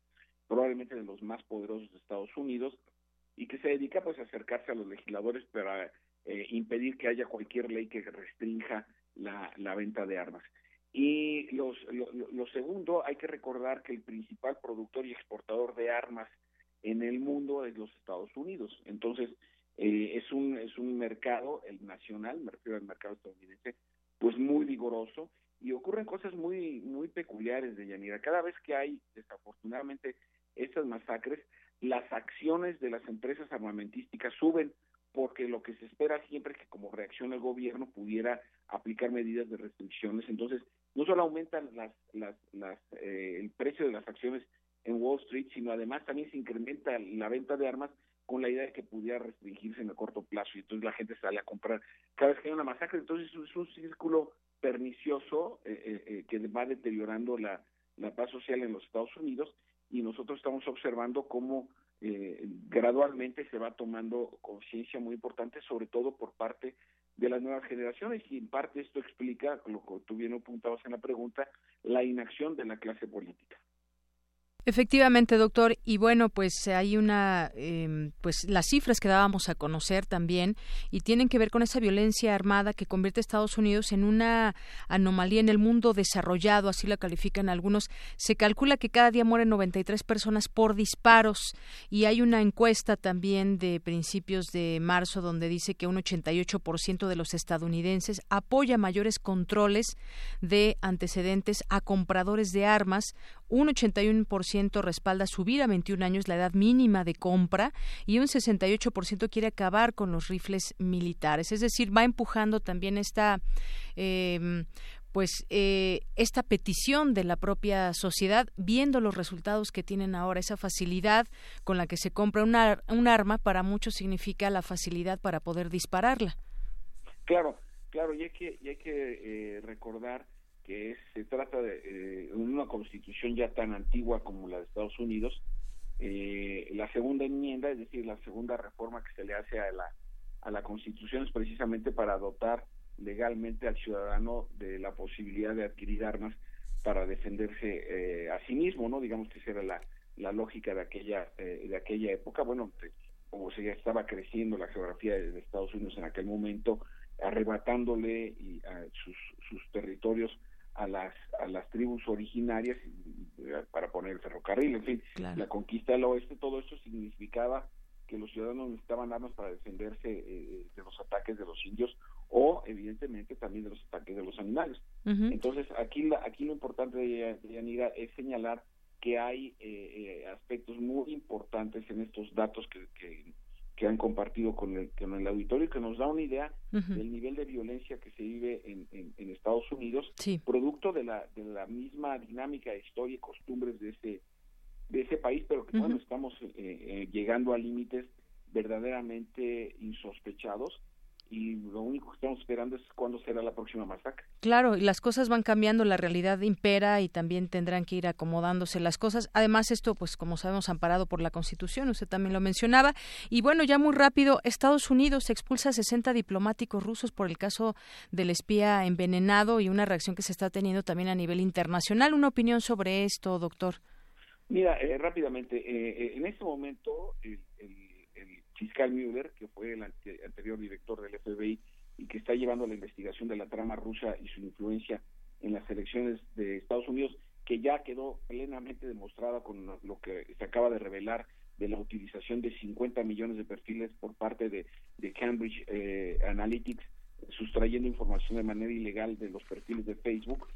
S13: probablemente de los más poderosos de Estados Unidos, y que se dedica pues a acercarse a los legisladores para eh, impedir que haya cualquier ley que restrinja la, venta de armas. Y los, lo, segundo, hay que recordar que el principal productor y exportador de armas en el mundo es los Estados Unidos. Entonces, eh, es, un, es un mercado, el nacional, me refiero al mercado estadounidense, pues muy vigoroso y ocurren cosas muy, muy peculiares de Yanira. Cada vez que hay, desafortunadamente, estas masacres, las acciones de las empresas armamentísticas suben porque lo que se espera siempre es que como reacción el gobierno pudiera aplicar medidas de restricciones. Entonces, no solo aumentan las, las, las, eh, el precio de las acciones en Wall Street, sino además también se incrementa la venta de armas con la idea de que pudiera restringirse en el corto plazo y entonces la gente sale a comprar cada vez que hay una masacre. Entonces es un círculo pernicioso eh, eh, que va deteriorando la paz social en los Estados Unidos y nosotros estamos observando cómo eh, gradualmente se va tomando conciencia muy importante, sobre todo por parte de las nuevas generaciones, y en parte esto explica, lo que tú bien apuntabas en la pregunta, la inacción de la clase política.
S1: Efectivamente, doctor. Y bueno, pues hay una, eh, pues las cifras que dábamos a conocer también y tienen que ver con esa violencia armada que convierte a Estados Unidos en una anomalía en el mundo desarrollado, así la califican algunos. Se calcula que cada día mueren 93 personas por disparos y hay una encuesta también de principios de marzo donde dice que un 88% de los estadounidenses apoya mayores controles de antecedentes a compradores de armas, un 81% respalda subir a 21 años la edad mínima de compra y un 68% quiere acabar con los rifles militares. Es decir, va empujando también esta eh, pues eh, esta petición de la propia sociedad, viendo los resultados que tienen ahora, esa facilidad con la que se compra una, un arma, para muchos significa la facilidad para poder dispararla.
S13: Claro, claro, y hay que, y hay que eh, recordar que se trata de eh, una constitución ya tan antigua como la de Estados Unidos, eh, la segunda enmienda, es decir, la segunda reforma que se le hace a la, a la constitución es precisamente para dotar legalmente al ciudadano de la posibilidad de adquirir armas para defenderse eh, a sí mismo, ¿no? Digamos que esa era la, la lógica de aquella, de aquella época. Bueno, como se ya estaba creciendo la geografía de, Estados Unidos en aquel momento, arrebatándole y a sus, sus territorios a las a las tribus originarias para poner el ferrocarril, en fin, la conquista del oeste, todo eso significaba que los ciudadanos necesitaban armas para defenderse eh, de los ataques de los indios o evidentemente también de los ataques de los animales. Entonces aquí la, aquí lo importante de, Yanira es señalar que hay eh, eh, aspectos muy importantes en estos datos que, que que han compartido con el, con el auditorio que nos da una idea del nivel de violencia que se vive en, en, Estados Unidos, producto de la, de la misma dinámica, historia y costumbres de ese, de ese país, pero que bueno, estamos eh, eh, llegando a límites verdaderamente insospechados y lo único que estamos esperando es cuándo será la próxima masacre.
S1: Claro, y las cosas van cambiando, la realidad impera y también tendrán que ir acomodándose las cosas. Además, esto, pues como sabemos, amparado por la Constitución, usted también lo mencionaba. Y bueno, ya muy rápido, Estados Unidos expulsa a 60 diplomáticos rusos por el caso del espía envenenado y una reacción que se está teniendo también a nivel internacional. ¿Una opinión sobre esto, doctor?
S13: Mira, eh, rápidamente, eh, eh, en este momento el fiscal Mueller, que fue el anterior director del FBI y que está llevando la investigación de la trama rusa y su influencia en las elecciones de Estados Unidos, que ya quedó plenamente demostrada con lo que se acaba de revelar de la utilización de 50 millones de perfiles por parte de, Cambridge eh, Analytics, sustrayendo información de manera ilegal de los perfiles de Facebook,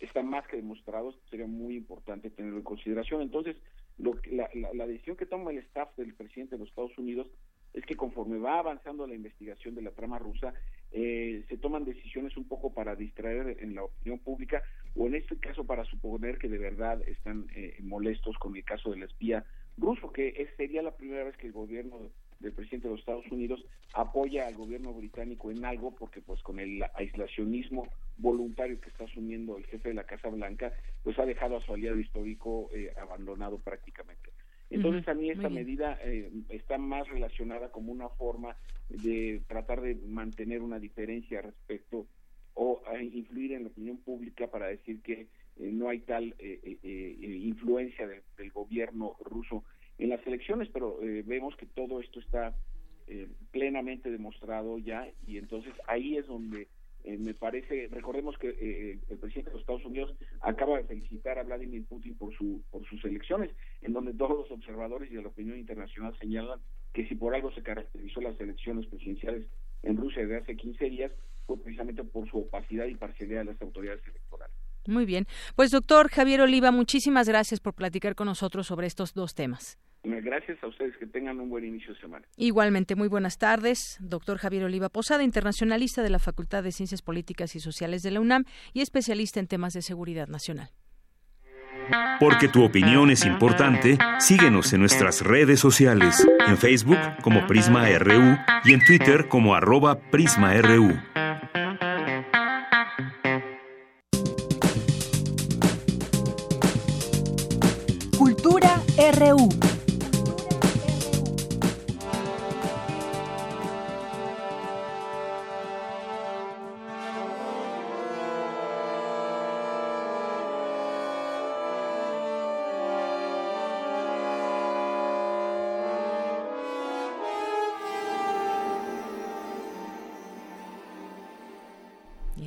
S13: está más que demostrado, sería muy importante tenerlo en consideración. Entonces, lo, la, la decisión que toma el staff del presidente de los Estados Unidos es que conforme va avanzando la investigación de la trama rusa, eh, se toman decisiones un poco para distraer en la opinión pública o en este caso para suponer que de verdad están eh, molestos con el caso del espía ruso, que es, sería la primera vez que el gobierno del presidente de los Estados Unidos apoya al gobierno británico en algo, porque pues con el aislacionismo voluntario que está asumiendo el jefe de la Casa Blanca, pues ha dejado a su aliado histórico eh, abandonado prácticamente. Entonces a mí esta medida eh, está más relacionada como una forma de tratar de mantener una diferencia respecto o a influir en la opinión pública para decir que eh, no hay tal eh, influencia del gobierno ruso en las elecciones, pero vemos que todo esto está plenamente demostrado ya y entonces ahí es donde eh, me parece, recordemos que eh, el presidente de los Estados Unidos acaba de felicitar a Vladimir Putin por su por sus elecciones, en donde todos los observadores y de la opinión internacional señalan que si por algo se caracterizó las elecciones presidenciales en Rusia de hace 15 días fue precisamente por su opacidad y parcialidad de las autoridades electorales.
S1: Muy bien. Pues doctor Javier Oliva, muchísimas gracias por platicar con nosotros sobre estos dos temas.
S13: Gracias a ustedes, que tengan un buen inicio de semana.
S1: Igualmente, muy buenas tardes. Doctor Javier Oliva Posada, internacionalista de la Facultad de Ciencias Políticas y Sociales de la UNAM y especialista en temas de seguridad nacional.
S2: Porque tu opinión es importante, síguenos en nuestras redes sociales, en Facebook como Prisma RU y en Twitter como arroba PrismaRU.
S8: Cultura RU.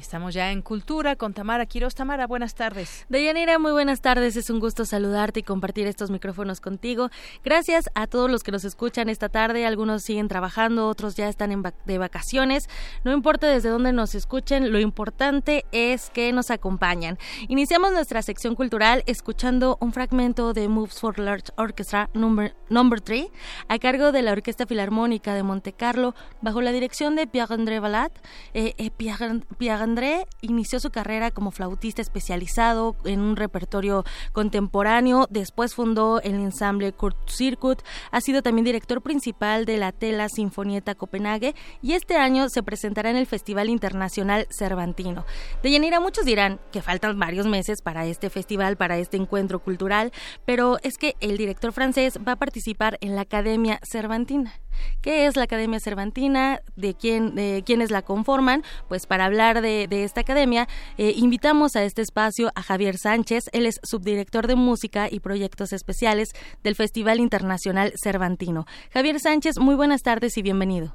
S1: Estamos ya en Cultura con Tamara Quiroz. Tamara, buenas tardes.
S14: Deyanira, muy buenas tardes. Es un gusto saludarte y compartir estos micrófonos contigo. Gracias a todos los que nos escuchan esta tarde. Algunos siguen trabajando, otros ya están de vacaciones. No importa desde dónde nos escuchen, lo importante es que nos acompañan. Iniciamos nuestra sección cultural escuchando un fragmento de Moves for Large Orchestra Number, number 3 a cargo de la Orquesta Filarmónica de Monte Carlo bajo la dirección de Pierre-André Balat. Eh, eh, Pierre André inició su carrera como flautista especializado en un repertorio contemporáneo, después fundó el ensamble Kurt Circuit, ha sido también director principal de la Tela Sinfonieta Copenhague y este año se presentará en el Festival Internacional Cervantino. De Yanira, muchos dirán que faltan varios meses para este festival, para este encuentro cultural, pero es que el director francés va a participar en la Academia Cervantina. ¿Qué es la Academia Cervantina? ¿De quién, de quiénes la conforman? Pues para hablar de, esta academia, eh, invitamos a este espacio a Javier Sánchez. Él es subdirector de música y proyectos especiales del Festival Internacional Cervantino. Javier Sánchez, muy buenas tardes y bienvenido.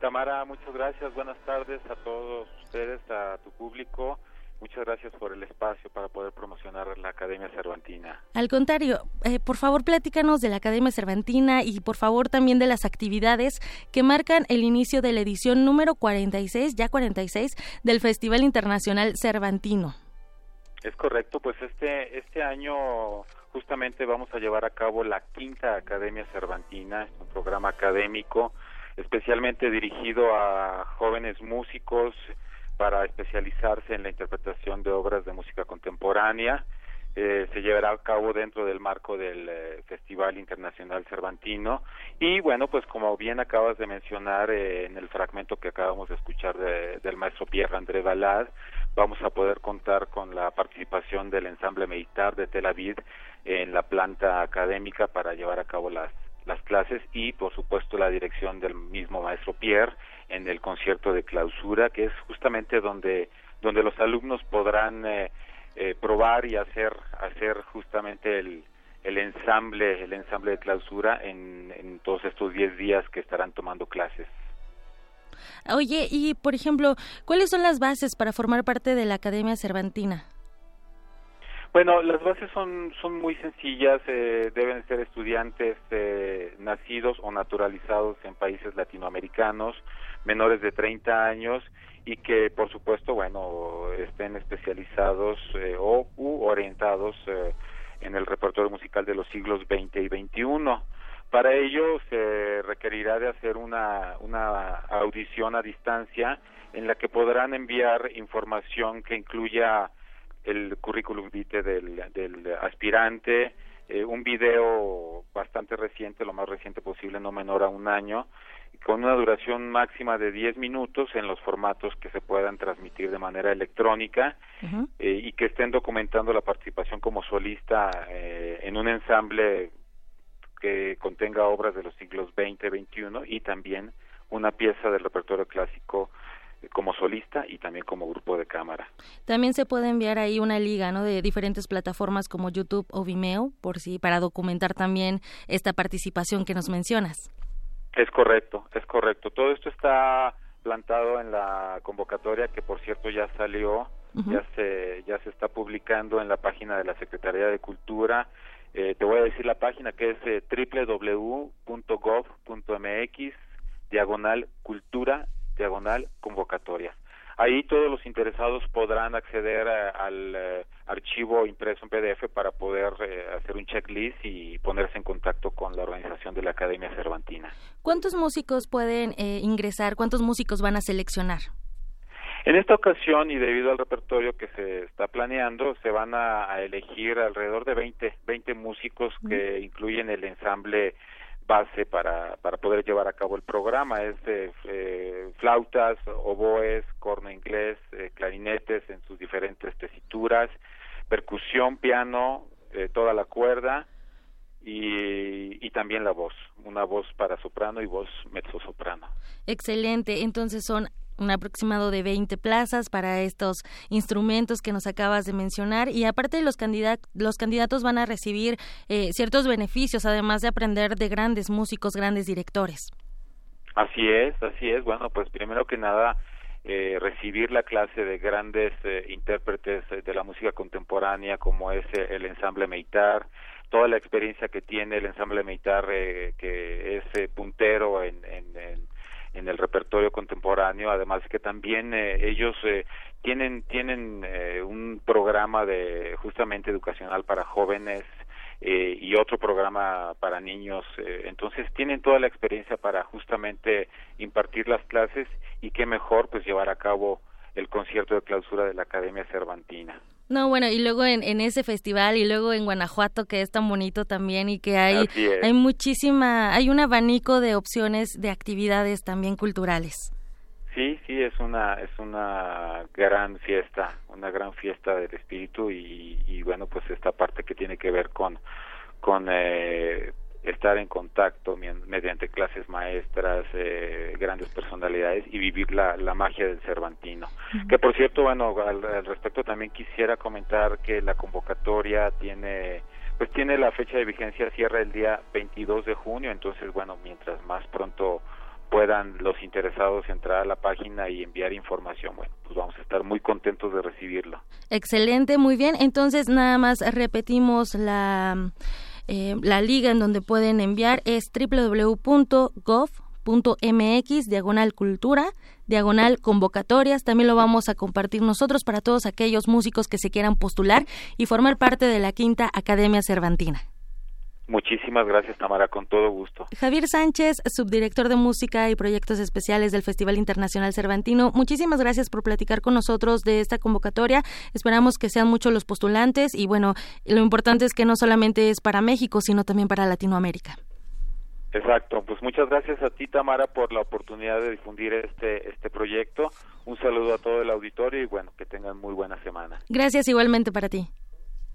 S15: Tamara, muchas gracias. Buenas tardes a todos ustedes, a tu público. Muchas gracias por el espacio para poder promocionar la Academia Cervantina.
S14: Al contrario, eh, por favor platícanos de la Academia Cervantina y por favor también de las actividades que marcan el inicio de la edición número 46, ya 46, del Festival Internacional Cervantino.
S15: Es correcto, pues este, este año justamente vamos a llevar a cabo la quinta Academia Cervantina, un programa académico especialmente dirigido a jóvenes músicos, para especializarse en la interpretación de obras de música contemporánea. eh, se llevará a cabo dentro del marco del eh, Festival Internacional Cervantino y bueno pues como bien acabas de mencionar eh, en el fragmento que acabamos de escuchar del maestro Pierre André Balad vamos a poder contar con la participación del ensamble militar de Tel Aviv en la planta académica para llevar a cabo las las clases y por supuesto la dirección del mismo maestro Pierre en el concierto de clausura que es justamente donde donde los alumnos podrán eh, probar y hacer hacer justamente el, el ensamble el ensamble de clausura en, en todos estos 10 días que estarán tomando clases.
S14: Oye, y por ejemplo, ¿cuáles son las bases para formar parte de la Academia Cervantina?
S15: Bueno, las bases son, son muy sencillas, eh, deben ser estudiantes eh, nacidos o naturalizados en países latinoamericanos, menores de 30 años y que por supuesto bueno estén especializados eh, o u orientados eh, en el repertorio musical de los siglos XX y XXI. Para ello se requerirá de hacer una, una audición a distancia en la que podrán enviar información que incluya el currículum vitae del, del aspirante, eh, un video bastante reciente, lo más reciente posible, no menor a un año, con una duración máxima de 10 minutos en los formatos que se puedan transmitir de manera electrónica eh, y que estén documentando la participación como solista eh, en un ensamble que contenga obras de los siglos XX, XXI y también una pieza del repertorio clásico eh, como solista y también como grupo de cámara.
S14: También se puede enviar ahí una liga, ¿no? De diferentes plataformas como YouTube o Vimeo, por si para documentar también esta participación que nos mencionas.
S15: Es correcto, es correcto. Todo esto está plantado en la convocatoria que por cierto ya salió, ya se ya se está publicando en la página de la Secretaría de Cultura. Eh, te voy a decir la página que es eh, www.gov.mx diagonal cultura diagonal convocatoria. Ahí todos los interesados podrán acceder al eh, archivo impreso en PDF para poder eh, hacer un checklist y ponerse en contacto con la organización de la Academia Cervantina.
S14: ¿Cuántos músicos pueden eh, ingresar? ¿Cuántos músicos van a seleccionar?
S15: En esta ocasión y debido al repertorio que se está planeando, se van a, elegir alrededor de 20, 20 músicos que incluyen el ensamble base para, para poder llevar a cabo el programa. Es eh, flautas, oboes, corno inglés, eh, clarinetes en sus diferentes tesituras, percusión, piano, eh, toda la cuerda y, y también la voz, una voz para soprano y voz mezzo soprano.
S14: Excelente, entonces son un aproximado de 20 plazas para estos instrumentos que nos acabas de mencionar y aparte los, candidatos los candidatos van a recibir eh, ciertos beneficios además de aprender de grandes músicos, grandes directores.
S15: Así es, así es. Bueno, pues primero que nada eh, recibir la clase de grandes eh, intérpretes de la música contemporánea como es el ensamble Meitar, toda la experiencia que tiene el ensamble Meitar que es puntero en en el repertorio contemporáneo, además que también eh, ellos eh, tienen tienen eh, un programa de justamente educacional para jóvenes y otro programa para niños, entonces tienen toda la experiencia para justamente impartir las clases y qué mejor pues llevar a cabo el concierto de clausura de la Academia Cervantina.
S14: No, bueno, y luego en, en, ese festival y luego en Guanajuato que es tan bonito también y que hay hay muchísima, hay un abanico de opciones de actividades también culturales.
S15: Sí, sí, es una es una gran fiesta, una gran fiesta del espíritu y, y bueno, pues esta parte que tiene que ver con con eh, estar en contacto mediante clases maestras, eh, grandes personalidades y vivir la, la magia del Cervantino. Que por cierto, bueno, al, respecto también quisiera comentar que la convocatoria tiene pues tiene la fecha de vigencia cierra el día 22 de junio, entonces bueno, mientras más pronto puedan los interesados entrar a la página y enviar información, bueno, pues vamos a estar muy contentos de recibirlo.
S14: Excelente, muy bien. Entonces nada más repetimos la eh, la liga en donde pueden enviar es www.gov.mx diagonal cultura diagonal convocatorias. También lo vamos a compartir nosotros para todos aquellos músicos que se quieran postular y formar parte de la quinta Academia Cervantina.
S15: Muchísimas gracias, Tamara, con todo gusto.
S14: Javier Sánchez, subdirector de música y proyectos especiales del Festival Internacional Cervantino, muchísimas gracias por platicar con nosotros de esta convocatoria. Esperamos que sean muchos los postulantes y bueno, lo importante es que no solamente es para México, sino también para Latinoamérica.
S15: Exacto, pues muchas gracias a ti Tamara por la oportunidad de difundir este este proyecto. Un saludo a todo el auditorio y bueno, que tengan muy buena semana.
S14: Gracias igualmente para ti.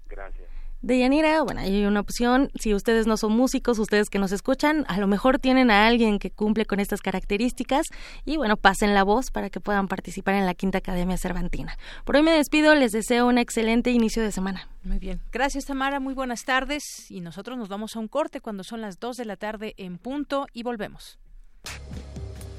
S15: Gracias.
S14: De Yanira, bueno, hay una opción, si ustedes no son músicos, ustedes que nos escuchan, a lo mejor tienen a alguien que cumple con estas características y bueno, pasen la voz para que puedan participar en la Quinta Academia Cervantina. Por hoy me despido, les deseo un excelente inicio de semana.
S1: Muy bien. Gracias, Tamara. Muy buenas tardes. Y nosotros nos vamos a un corte cuando son las 2 de la tarde en punto y volvemos.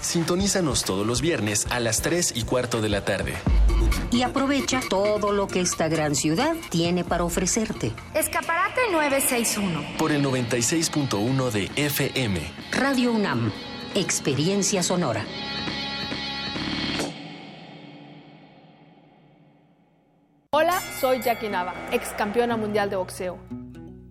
S16: Sintonízanos todos los viernes a las 3 y cuarto de la tarde.
S17: Y aprovecha todo lo que esta gran ciudad tiene para ofrecerte.
S18: Escaparate 961.
S16: Por el 96.1 de FM.
S17: Radio UNAM. Experiencia sonora.
S19: Hola, soy Jackie Nava, ex campeona mundial de boxeo.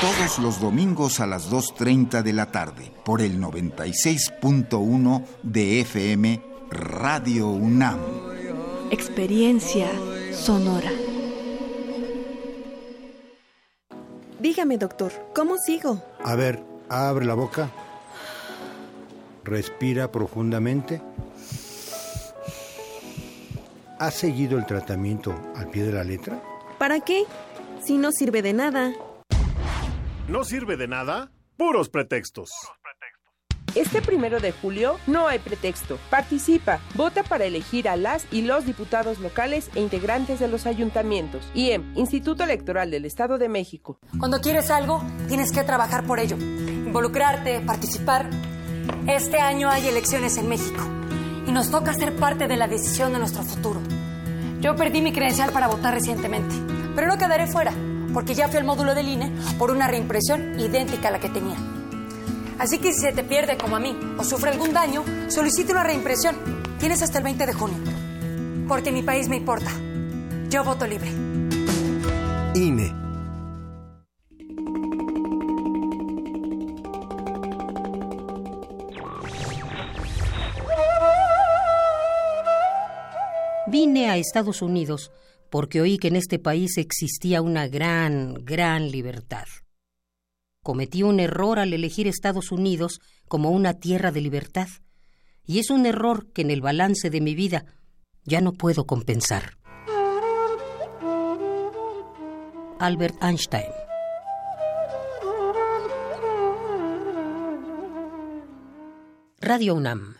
S20: Todos los domingos a las 2.30 de la tarde por el 96.1 de FM Radio UNAM.
S21: Experiencia sonora.
S22: Dígame, doctor, ¿cómo sigo?
S23: A ver, abre la boca. Respira profundamente. ¿Has seguido el tratamiento al pie de la letra?
S22: ¿Para qué? Si no sirve de nada.
S24: ¿No sirve de nada? Puros pretextos.
S25: Este primero de julio no hay pretexto. Participa, vota para elegir a las y los diputados locales e integrantes de los ayuntamientos. IEM, Instituto Electoral del Estado de México.
S26: Cuando quieres algo, tienes que trabajar por ello. Involucrarte, participar. Este año hay elecciones en México y nos toca ser parte de la decisión de nuestro futuro. Yo perdí mi credencial para votar recientemente, pero no quedaré fuera, porque ya fui al módulo del INE por una reimpresión idéntica a la que tenía. Así que si se te pierde como a mí o sufre algún daño, solicite una reimpresión. Tienes hasta el 20 de junio. Porque mi país me importa. Yo voto libre.
S27: INE.
S17: Vine a Estados Unidos porque oí que en este país existía una gran, gran libertad. Cometí un error al elegir Estados Unidos como una tierra de libertad, y es un error que en el balance de mi vida ya no puedo compensar. Albert Einstein Radio UNAM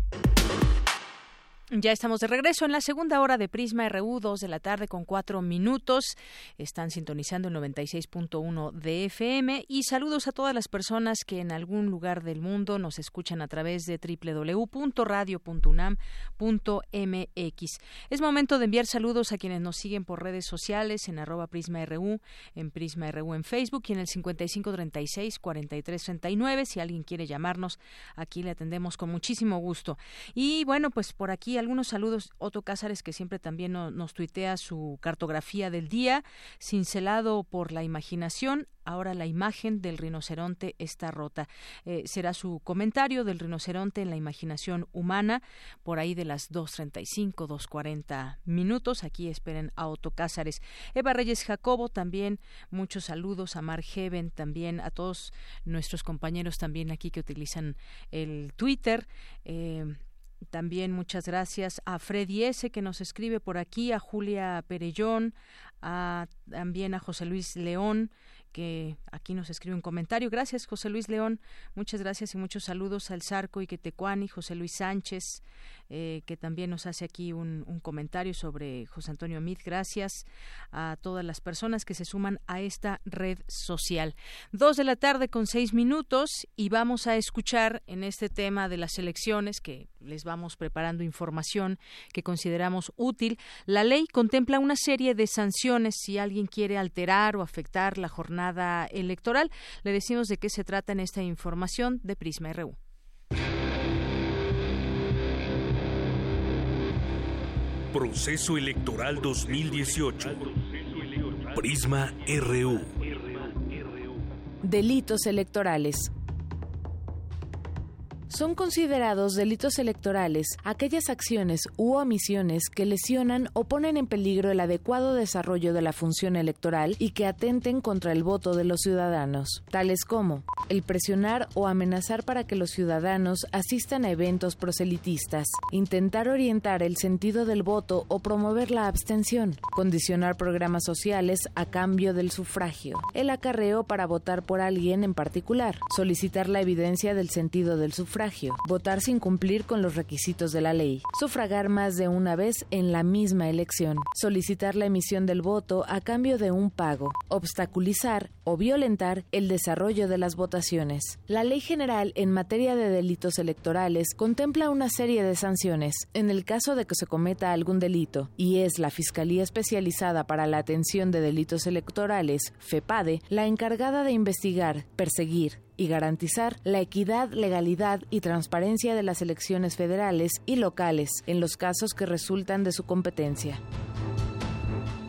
S1: Ya estamos de regreso en la segunda hora de Prisma RU, 2 de la tarde con cuatro minutos. Están sintonizando el 96.1 de FM y saludos a todas las personas que en algún lugar del mundo nos escuchan a través de www.radio.unam.mx. Es momento de enviar saludos a quienes nos siguen por redes sociales en arroba Prisma RU, en Prisma RU en Facebook y en el 5536-4339. Si alguien quiere llamarnos, aquí le atendemos con muchísimo gusto. Y bueno, pues por aquí algunos saludos. Otto Cázares, que siempre también nos tuitea su cartografía del día, cincelado por la imaginación. Ahora la imagen del rinoceronte está rota. Eh, será su comentario del rinoceronte en la imaginación humana, por ahí de las 2.35, 2.40 minutos. Aquí esperen a Otto Cázares. Eva Reyes Jacobo, también muchos saludos. A Mar Heaven, también a todos nuestros compañeros también aquí que utilizan el Twitter. Eh, también muchas gracias a Freddy S. que nos escribe por aquí, a Julia Perellón, a, también a José Luis León, que aquí nos escribe un comentario. Gracias, José Luis León. Muchas gracias y muchos saludos al Zarco y Quetecuani, José Luis Sánchez, eh, que también nos hace aquí un, comentario sobre José Antonio Mit. Gracias a todas las personas que se suman a esta red social. Dos de la tarde con seis minutos y vamos a escuchar en este tema de las elecciones que les vamos preparando información que consideramos útil. La ley contempla una serie de sanciones si alguien quiere alterar o afectar la jornada electoral. Le decimos de qué se trata en esta información de Prisma RU.
S28: Proceso Electoral 2018. Prisma RU.
S21: Delitos electorales. Son considerados delitos electorales aquellas acciones u omisiones que lesionan o ponen en peligro el adecuado desarrollo de la función electoral y que atenten contra el voto de los ciudadanos, tales como el presionar o amenazar para que los ciudadanos asistan a eventos proselitistas, intentar orientar el sentido del voto o promover la abstención, condicionar programas sociales a cambio del sufragio, el acarreo para votar por alguien en particular, solicitar la evidencia del sentido del sufragio, votar sin cumplir con los requisitos de la ley, sufragar más de una vez en la misma elección, solicitar la emisión del voto a cambio de un pago, obstaculizar o violentar el desarrollo de las votaciones. La Ley General en materia de delitos electorales contempla una serie de sanciones en el caso de que se cometa algún delito y es la Fiscalía Especializada para la Atención de Delitos Electorales, FEPADE, la encargada de investigar, perseguir, y garantizar la equidad, legalidad y transparencia de las elecciones federales y locales en los casos que resultan de su competencia.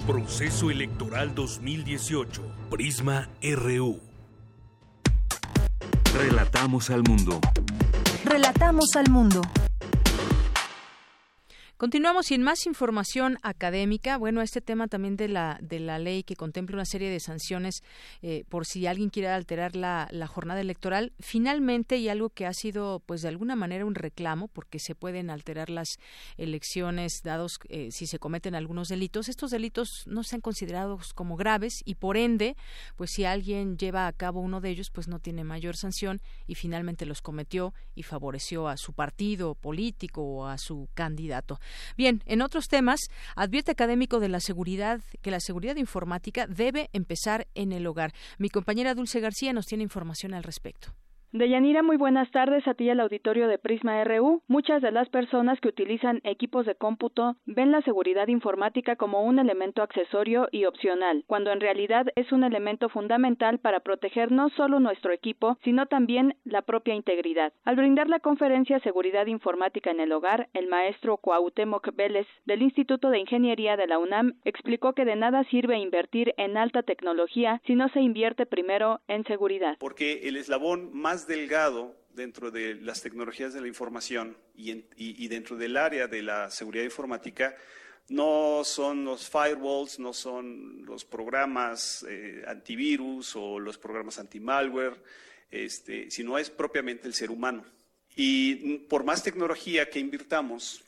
S28: Proceso Electoral 2018. Prisma RU. Relatamos al mundo.
S8: Relatamos al mundo.
S1: Continuamos sin más información académica. Bueno, este tema también de la de la ley que contempla una serie de sanciones eh, por si alguien quiere alterar la, jornada electoral. Finalmente, y algo que ha sido, pues, de alguna manera un reclamo, porque se pueden alterar las elecciones dados eh, si se cometen algunos delitos. Estos delitos no sean considerados como graves y, por ende, pues, si alguien lleva a cabo uno de ellos, pues, no tiene mayor sanción y finalmente los cometió y favoreció a su partido político o a su candidato. Bien, en otros temas, advierte académico de la seguridad que la seguridad informática debe empezar en el hogar. Mi compañera Dulce García nos tiene información al respecto.
S5: Deyanira, muy buenas tardes a ti al auditorio de Prisma RU. Muchas de las personas que utilizan equipos de cómputo ven la seguridad informática como un elemento accesorio y opcional, cuando en realidad es un elemento fundamental para proteger no solo nuestro equipo, sino también la propia integridad. Al brindar la conferencia Seguridad Informática en el Hogar, el maestro Cuauhtémoc Vélez del Instituto de Ingeniería de la UNAM explicó que de nada sirve invertir en alta tecnología si no se invierte primero en seguridad.
S29: Porque el eslabón más delgado dentro de las tecnologías de la información y, dentro del área de la seguridad informática no son los firewalls, no son los programas eh, antivirus o los programas anti-malware, este, sino es propiamente el ser humano. Y por más tecnología que invirtamos,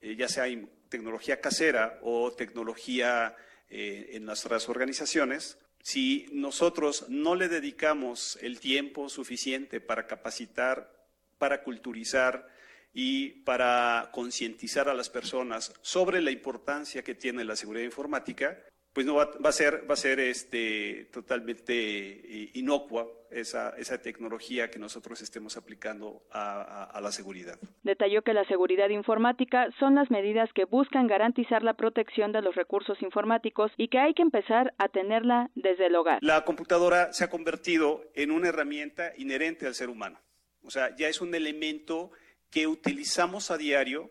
S29: eh, ya sea tecnología casera o tecnología eh, en nuestras organizaciones, Si nosotros no le dedicamos el tiempo suficiente para capacitar, para culturizar y para concientizar a las personas sobre la importancia que tiene la seguridad informática, pues no va, a ser, va a ser este, totalmente eh, inocua esa, esa tecnología que nosotros estemos aplicando a, a, la seguridad.
S5: Detalló que la seguridad informática son las medidas que buscan garantizar la protección de los recursos informáticos y que hay que empezar a tenerla desde el hogar.
S29: La computadora se ha convertido en una herramienta inherente al ser humano. O sea, ya es un elemento que utilizamos a diario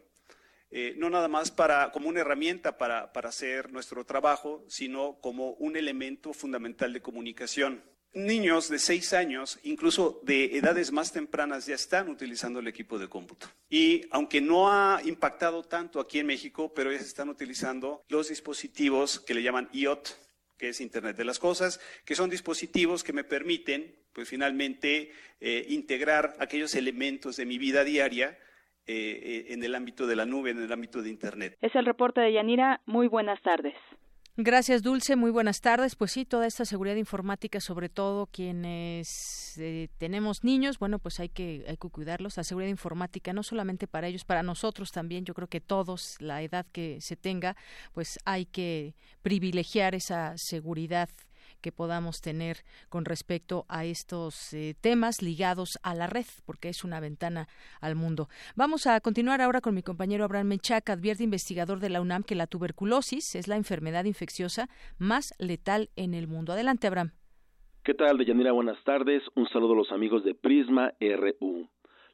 S29: eh, no nada más para, como una herramienta para, para hacer nuestro trabajo, sino como un elemento fundamental de comunicación. Niños de seis años, incluso de edades más tempranas, ya están utilizando el equipo de cómputo. Y aunque no ha impactado tanto aquí en México, pero ya se están utilizando los dispositivos que le llaman IoT, que es Internet de las Cosas, que son dispositivos que me permiten, pues finalmente, eh, integrar aquellos elementos de mi vida diaria eh, eh, en el ámbito de la nube, en el ámbito de Internet.
S5: Es el reporte de Yanira. Muy buenas tardes.
S30: Gracias, Dulce. Muy buenas tardes. Pues sí, toda esta seguridad informática, sobre todo quienes eh, tenemos niños, bueno, pues hay que, hay que cuidarlos. La seguridad informática, no solamente para ellos, para nosotros también. Yo creo que todos, la edad que se tenga, pues hay que privilegiar esa seguridad que podamos tener con respecto a estos eh, temas ligados a la red, porque es una ventana al mundo. Vamos a continuar ahora con mi compañero Abraham Menchac, advierte investigador de la UNAM que la tuberculosis es la enfermedad infecciosa más letal en el mundo. Adelante, Abraham.
S31: ¿Qué tal, Deyanira? Buenas tardes. Un saludo a los amigos de Prisma RU.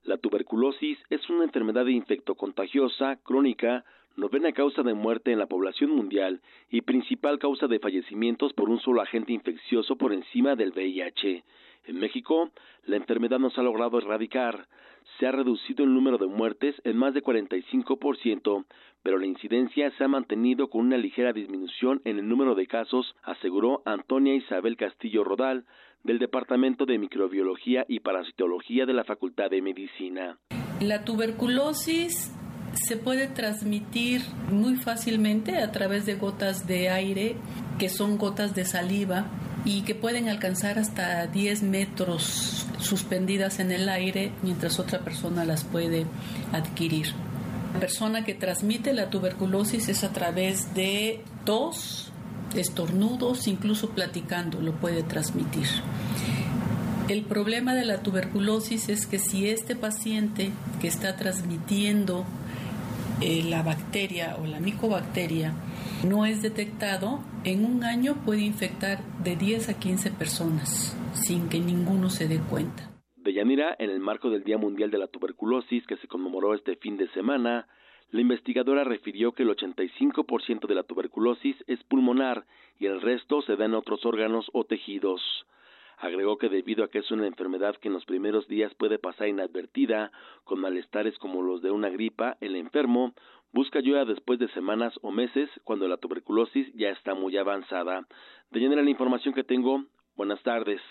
S31: La tuberculosis es una enfermedad infectocontagiosa crónica novena causa de muerte en la población mundial y principal causa de fallecimientos por un solo agente infeccioso por encima del VIH. En México, la enfermedad no se ha logrado erradicar. Se ha reducido el número de muertes en más de 45%, pero la incidencia se ha mantenido con una ligera disminución en el número de casos, aseguró Antonia Isabel Castillo Rodal, del Departamento de Microbiología y Parasitología de la Facultad de Medicina.
S32: La tuberculosis se puede transmitir muy fácilmente a través de gotas de aire, que son gotas de saliva y que pueden alcanzar hasta 10 metros suspendidas en el aire mientras otra persona las puede adquirir. La persona que transmite la tuberculosis es a través de tos, estornudos, incluso platicando lo puede transmitir. El problema de la tuberculosis es que si este paciente que está transmitiendo eh, la bacteria o la micobacteria no es detectado, en un año puede infectar de 10 a 15 personas sin que ninguno se dé cuenta.
S31: Deyanira, en el marco del Día Mundial de la Tuberculosis que se conmemoró este fin de semana, la investigadora refirió que el 85% de la tuberculosis es pulmonar y el resto se da en otros órganos o tejidos. Agregó que debido a que es una enfermedad que en los primeros días puede pasar inadvertida, con malestares como los de una gripa, el enfermo busca ayuda después de semanas o meses cuando la tuberculosis ya está muy avanzada. De llenar la información que tengo, buenas tardes.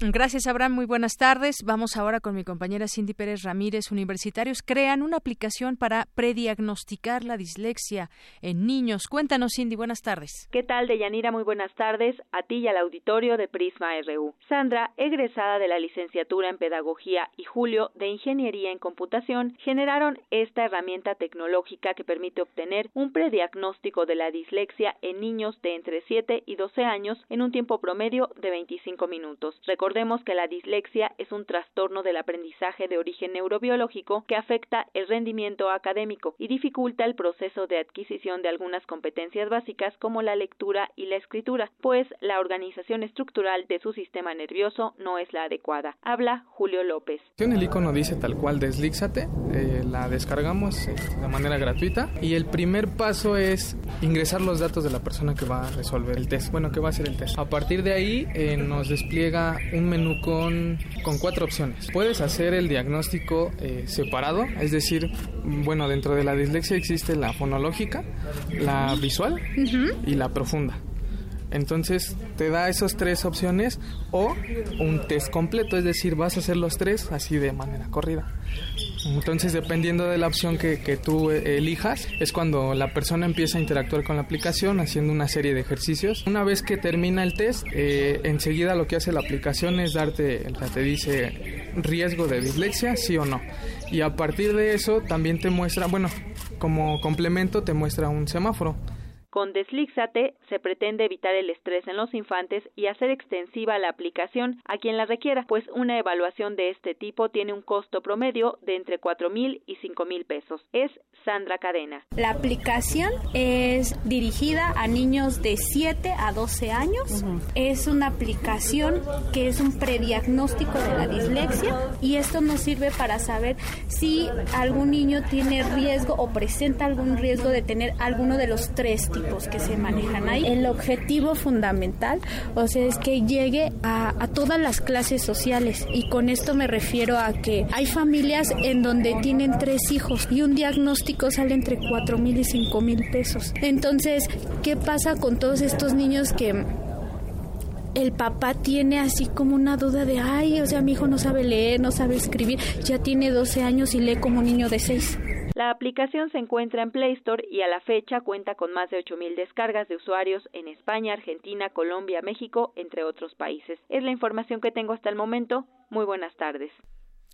S30: Gracias, Abraham. Muy buenas tardes. Vamos ahora con mi compañera Cindy Pérez Ramírez. Universitarios crean una aplicación para prediagnosticar la dislexia en niños. Cuéntanos, Cindy. Buenas tardes.
S5: ¿Qué tal, Deyanira? Muy buenas tardes a ti y al auditorio de Prisma RU. Sandra, egresada de la licenciatura en Pedagogía, y Julio, de Ingeniería en Computación, generaron esta herramienta tecnológica que permite obtener un prediagnóstico de la dislexia en niños de entre 7 y 12 años en un tiempo promedio de 25 minutos. Recordemos que la dislexia es un trastorno del aprendizaje de origen neurobiológico que afecta el rendimiento académico y dificulta el proceso de adquisición de algunas competencias básicas como la lectura y la escritura, pues la organización estructural de su sistema nervioso no es la adecuada. Habla Julio López.
S33: El icono dice tal cual deslíxate, eh, la descargamos eh, de manera gratuita y el primer paso es ingresar los datos de la persona que va a resolver el test, bueno, que va a hacer el test. A partir de ahí eh, nos despliega menú con, con cuatro opciones. Puedes hacer el diagnóstico eh, separado, es decir, bueno, dentro de la dislexia existe la fonológica, la visual y la profunda. Entonces te da esas tres opciones o un test completo, es decir, vas a hacer los tres así de manera corrida. Entonces, dependiendo de la opción que, que, tú elijas, es cuando la persona empieza a interactuar con la aplicación haciendo una serie de ejercicios. Una vez que termina el test, eh, enseguida lo que hace la aplicación es darte, te dice riesgo de dislexia, sí o no. Y a partir de eso también te muestra, bueno, como complemento te muestra un semáforo
S5: con Deslíxate se pretende evitar el estrés en los infantes y hacer extensiva la aplicación a quien la requiera, pues una evaluación de este tipo tiene un costo promedio de entre cuatro mil y cinco mil pesos. Es Sandra Cadena.
S34: La aplicación es dirigida a niños de 7 a 12 años. Es una aplicación que es un prediagnóstico de la dislexia y esto nos sirve para saber si algún niño tiene riesgo o presenta algún riesgo de tener alguno de los tres que se manejan ahí. El objetivo fundamental, o sea, es que llegue a, a todas las clases sociales y con esto me refiero a que hay familias en donde tienen tres hijos y un diagnóstico sale entre cuatro mil y cinco mil pesos. Entonces, ¿qué pasa con todos estos niños que el papá tiene así como una duda de, ay, o sea, mi hijo no sabe leer, no sabe escribir, ya tiene 12 años y lee como un niño de 6.
S5: La aplicación se encuentra en Play Store y a la fecha cuenta con más de 8.000 descargas de usuarios en España, Argentina, Colombia, México, entre otros países. Es la información que tengo hasta el momento. Muy buenas tardes.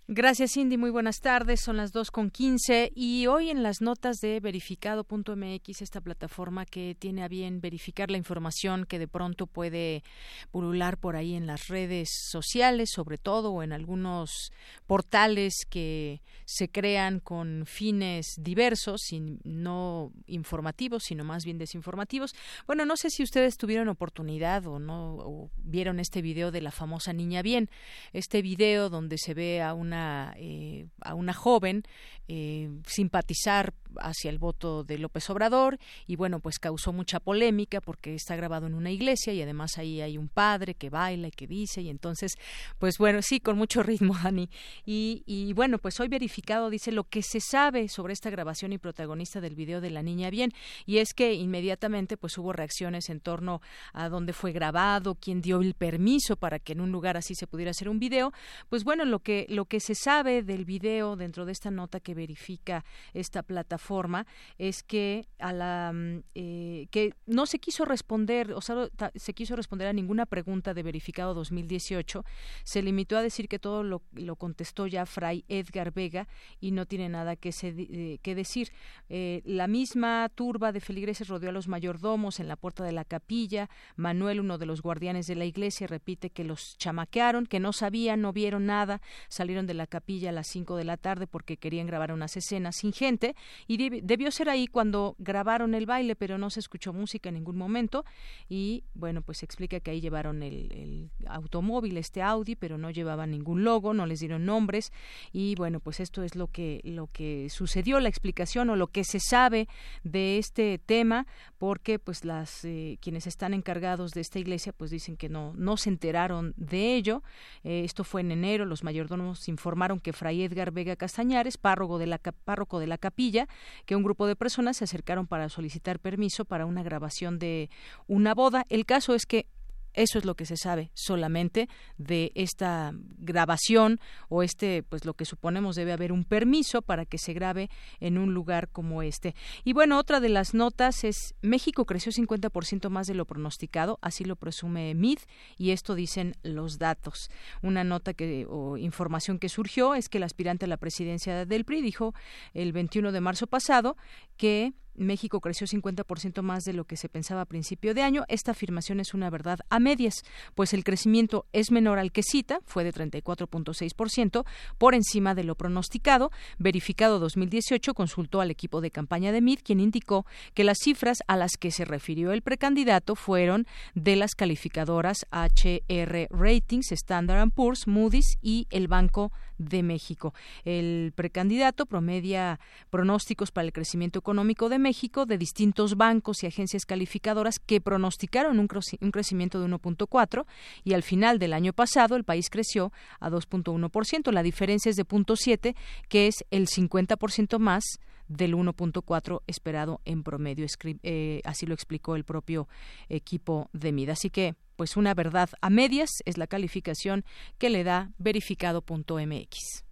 S1: Gracias, Cindy. Muy buenas tardes. Son las dos con quince y hoy en las notas de verificado.mx, esta plataforma que tiene a bien verificar la información que de pronto puede pulular por ahí en las redes sociales, sobre todo, o en algunos portales que se crean con fines diversos, y no informativos, sino más bien desinformativos. Bueno, no sé si ustedes tuvieron oportunidad o no o vieron este video de la famosa niña bien, este video donde se ve a una eh, a una joven eh, simpatizar hacia el voto de López Obrador y bueno pues causó mucha polémica porque está grabado en una iglesia y además ahí hay un padre que baila y que dice y entonces pues bueno sí con mucho ritmo Dani. Y, y bueno pues hoy verificado dice lo que se sabe sobre esta grabación y protagonista del video de la niña bien y es que inmediatamente pues hubo reacciones en torno a dónde fue grabado quién dio el permiso para que en un lugar así se pudiera hacer un video. Pues bueno lo que lo que se sabe del video dentro de esta nota que verifica esta plataforma es que a la mm, eh, que no se quiso responder, o sea, se quiso responder a ninguna pregunta de verificado 2018, se limitó a decir que todo lo, lo contestó ya Fray Edgar Vega y no tiene nada que, eh, que decir. Eh, la misma turba de feligreses rodeó a los mayordomos en la puerta de la capilla. Manuel, uno de los guardianes de la iglesia, repite que los chamaquearon, que no sabían, no vieron nada, salieron de la capilla a las 5 de la tarde porque querían grabar unas escenas sin gente y debió ser ahí cuando grabaron el baile, pero no se escuchó música en ningún momento y bueno, pues se explica que ahí llevaron el, automóvil, este Audi, pero no llevaban ningún logo, no les dieron nombres y bueno, pues esto es lo que lo que sucedió, la explicación o lo que se sabe de este tema, porque pues las eh, quienes están encargados de esta iglesia pues dicen que no no se enteraron de ello. Eh, esto fue en enero, los mayordomos informaron que Fray Edgar Vega Castañares, párroco de la párroco de la capilla, que un grupo de personas se acercaron para solicitar permiso para una grabación de una boda. El caso es que eso es lo que se sabe solamente de esta grabación o este, pues lo que suponemos debe haber un permiso para que se grabe en un lugar como este. Y bueno, otra de las notas es México creció 50% más de lo pronosticado, así lo presume MID y esto dicen los datos. Una nota que o información que surgió es que el aspirante a la presidencia del PRI dijo el 21 de marzo pasado que México creció 50% más de lo que se pensaba a principio de año. Esta afirmación es una verdad a medias, pues el crecimiento es menor al que cita, fue de 34.6%, por encima de lo pronosticado. Verificado 2018 consultó al equipo de campaña de MID, quien indicó que las cifras a las que se refirió el precandidato fueron de las calificadoras HR Ratings, Standard Poor's, Moody's y el Banco de México. El precandidato promedia pronósticos para el crecimiento económico de México de distintos bancos y agencias calificadoras que pronosticaron un, crecimiento de 1.4 y al final del año pasado el país creció a 2.1%. La diferencia es de 0.7, que es el 50% más del 1.4 esperado en promedio. Eh, así lo explicó el propio equipo de MID. Así que, pues una verdad a medias es la calificación que le da verificado.mx.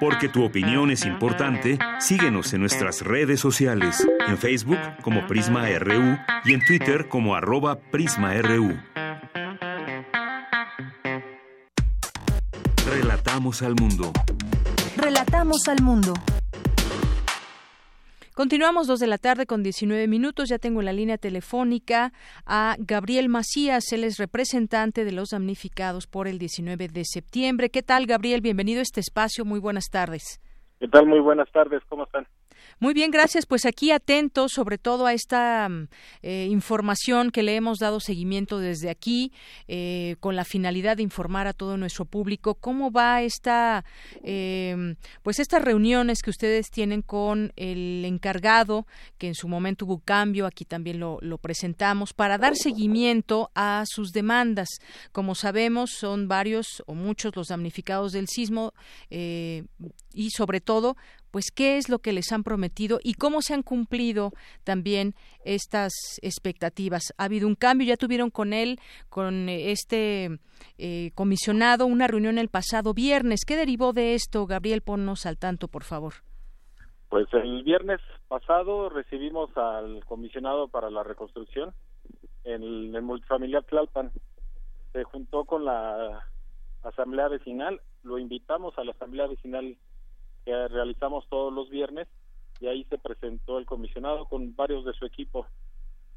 S2: Porque tu opinión es importante, síguenos en nuestras redes sociales, en Facebook como Prisma RU y en Twitter como arroba PrismaRU. Relatamos al mundo.
S8: Relatamos al mundo.
S1: Continuamos dos de la tarde con 19 minutos. Ya tengo en la línea telefónica a Gabriel Macías. Él es representante de los damnificados por el 19 de septiembre. ¿Qué tal, Gabriel? Bienvenido a este espacio. Muy buenas tardes.
S35: ¿Qué tal? Muy buenas tardes. ¿Cómo están?
S1: Muy bien, gracias. Pues aquí atentos sobre todo a esta mm, eh, información que le hemos dado seguimiento desde aquí eh, con la finalidad de informar a todo nuestro público cómo va esta, eh, pues estas reuniones que ustedes tienen con el encargado que en su momento hubo cambio, aquí también lo, lo presentamos para dar seguimiento a sus demandas. Como sabemos, son varios o muchos los damnificados del sismo y sobre todo pues qué es lo que les han prometido y cómo se han cumplido también estas expectativas. Ha habido un cambio, ya tuvieron con él, con eh, este eh, comisionado, una reunión el pasado viernes. ¿Qué derivó de esto? Gabriel, ponnos al tanto, por favor.
S35: Pues el viernes pasado recibimos al comisionado para la reconstrucción en el, multifamiliar Tlalpan. Se juntó con la asamblea vecinal, lo invitamos a la asamblea vecinal que realizamos todos los viernes y ahí se presentó el comisionado con varios de su equipo.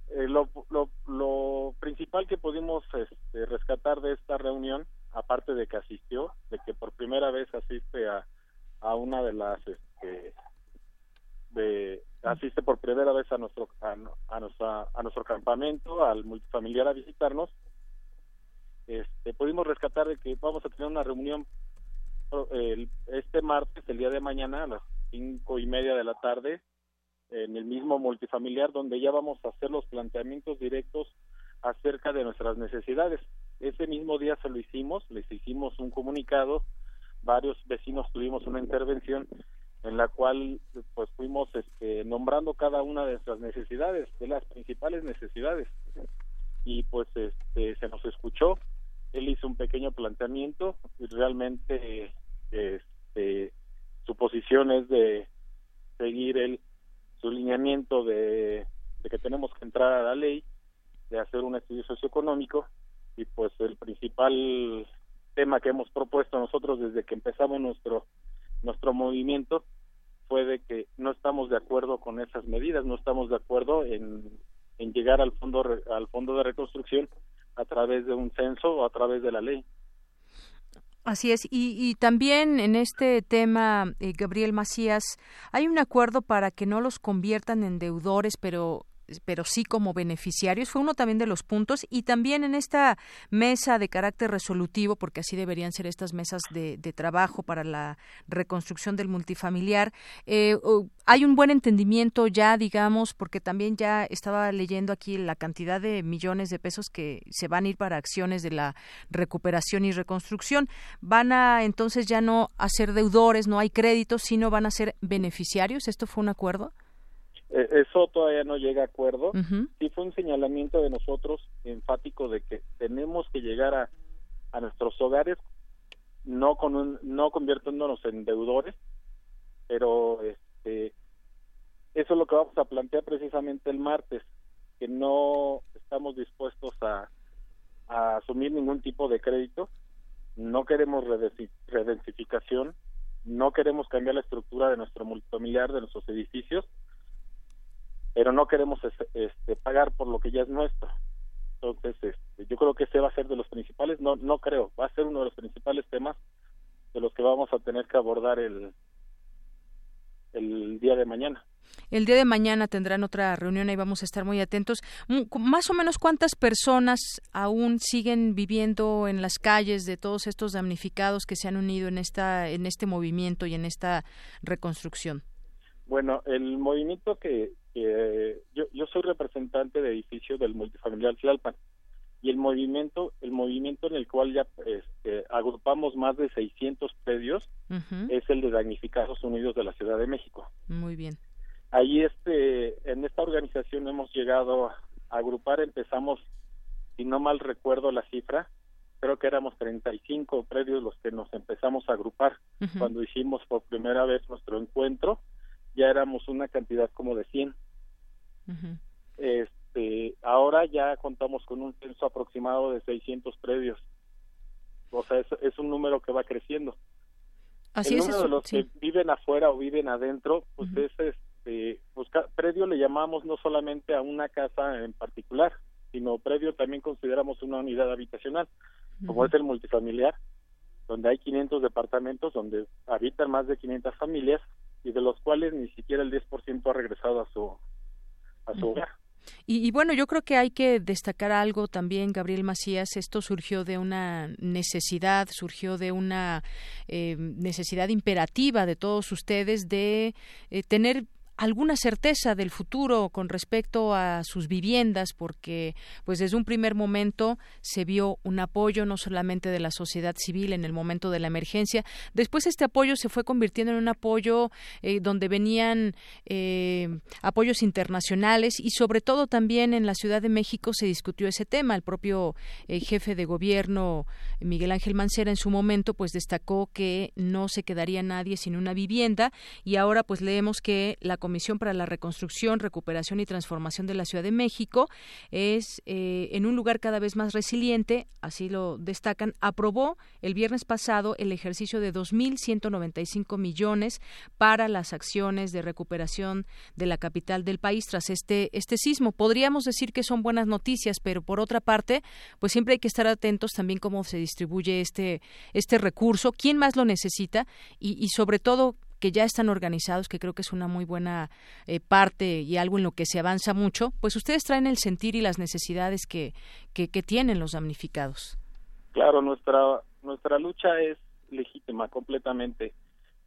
S35: Eh, lo, lo, principal que pudimos este, rescatar de esta reunión, aparte de que asistió, de que por primera vez asiste a, a una de las, este, de, asiste por primera vez a nuestro a, a, a nuestro campamento, al multifamiliar a visitarnos, este, pudimos rescatar de que vamos a tener una reunión este martes, el día de mañana, a las cinco y media de la tarde, en el mismo multifamiliar, donde ya vamos a hacer los planteamientos directos acerca de nuestras necesidades. Ese mismo día se lo hicimos, les hicimos un comunicado, varios vecinos tuvimos una intervención en la cual pues fuimos este, nombrando cada una de nuestras necesidades, de las principales necesidades. Y pues este, se nos escuchó, él hizo un pequeño planteamiento y realmente este, su posición es de seguir el su lineamiento de, que tenemos que entrar a la ley, de hacer un estudio socioeconómico y pues el principal tema que hemos propuesto nosotros desde que empezamos nuestro nuestro movimiento fue de que no estamos de acuerdo con esas medidas, no estamos de acuerdo en, en llegar al fondo al fondo de reconstrucción a través de un censo o a través de la ley.
S1: Así es, y, y, también en este tema, eh, Gabriel Macías, hay un acuerdo para que no los conviertan en deudores, pero pero sí como beneficiarios, fue uno también de los puntos y también en esta mesa de carácter resolutivo, porque así deberían ser estas mesas de, trabajo para la reconstrucción del multifamiliar, eh, hay un buen entendimiento ya, digamos, porque también ya estaba leyendo aquí la cantidad de millones de pesos que se van a ir para acciones de la recuperación y reconstrucción. Van a entonces ya no a ser deudores, no hay créditos, sino van a ser beneficiarios. ¿Esto fue un acuerdo?
S35: Eh, eso todavía no llega a acuerdo. Sí fue un señalamiento de nosotros enfático de que tenemos que llegar a, a nuestros hogares no con un, no convirtiéndonos en deudores, pero este eso es lo que vamos a plantear precisamente el martes, que no estamos dispuestos a, a asumir ningún tipo de crédito, no queremos redensificación, no queremos cambiar la estructura de nuestro multifamiliar, de nuestros edificios, pero no queremos este, pagar por lo que ya es nuestro. Entonces, este, yo creo que ese va a ser de los principales, no, no creo, va a ser uno de los principales temas de los que vamos a tener que abordar el, el día de mañana.
S1: El día de mañana tendrán otra reunión y vamos a estar muy atentos. Más o menos cuántas personas aún siguen viviendo en las calles de todos estos damnificados que se han unido en esta en este movimiento y en esta reconstrucción.
S35: Bueno, el movimiento que, yo, yo soy representante de edificio del multifamiliar Tlalpan. y el movimiento el movimiento en el cual ya este, agrupamos más de 600 predios es el de damnificados unidos de la Ciudad de México.
S1: Muy bien.
S35: Ahí este en esta organización hemos llegado a agrupar empezamos si no mal recuerdo la cifra creo que éramos 35 predios los que nos empezamos a agrupar cuando hicimos por primera vez nuestro encuentro ya éramos una cantidad como de 100 este ahora ya contamos con un censo aproximado de 600 predios. O sea es, un número que va creciendo.
S1: Así
S35: el
S1: es,
S35: número de los que viven afuera o viven adentro pues es este pues, predio le llamamos no solamente a una casa en particular sino predio también consideramos una unidad habitacional como es el multifamiliar, donde hay 500 departamentos, donde habitan más de 500 familias y de los cuales ni siquiera el 10% ha regresado a su, a su hogar.
S1: Y, bueno, yo creo que hay que destacar algo también, Gabriel Macías. Esto surgió de una necesidad, surgió de una eh, necesidad imperativa de todos ustedes de eh, tener alguna certeza del futuro con respecto a sus viviendas porque pues desde un primer momento se vio un apoyo no solamente de la sociedad civil en el momento de la emergencia. Después este apoyo se fue convirtiendo en un apoyo eh, donde venían eh, apoyos internacionales y sobre todo también en la Ciudad de México se discutió ese tema. El propio eh, jefe de gobierno Miguel Ángel Mancera en su momento pues destacó que no se quedaría nadie sin una vivienda y ahora pues leemos que la para la Reconstrucción, Recuperación y Transformación de la Ciudad de México es eh, en un lugar cada vez más resiliente, así lo destacan, aprobó el viernes pasado el ejercicio de 2.195 millones para las acciones de recuperación de la capital del país tras este, este sismo. Podríamos decir que son buenas noticias, pero por otra parte, pues siempre hay que estar atentos también cómo se distribuye este, este recurso, quién más lo necesita y sobre todo que ya están organizados, que creo que es una muy buena eh, parte y algo en lo que se avanza mucho, pues ustedes traen el sentir y las necesidades que, que, tienen los damnificados.
S35: Claro, nuestra, nuestra lucha es legítima completamente.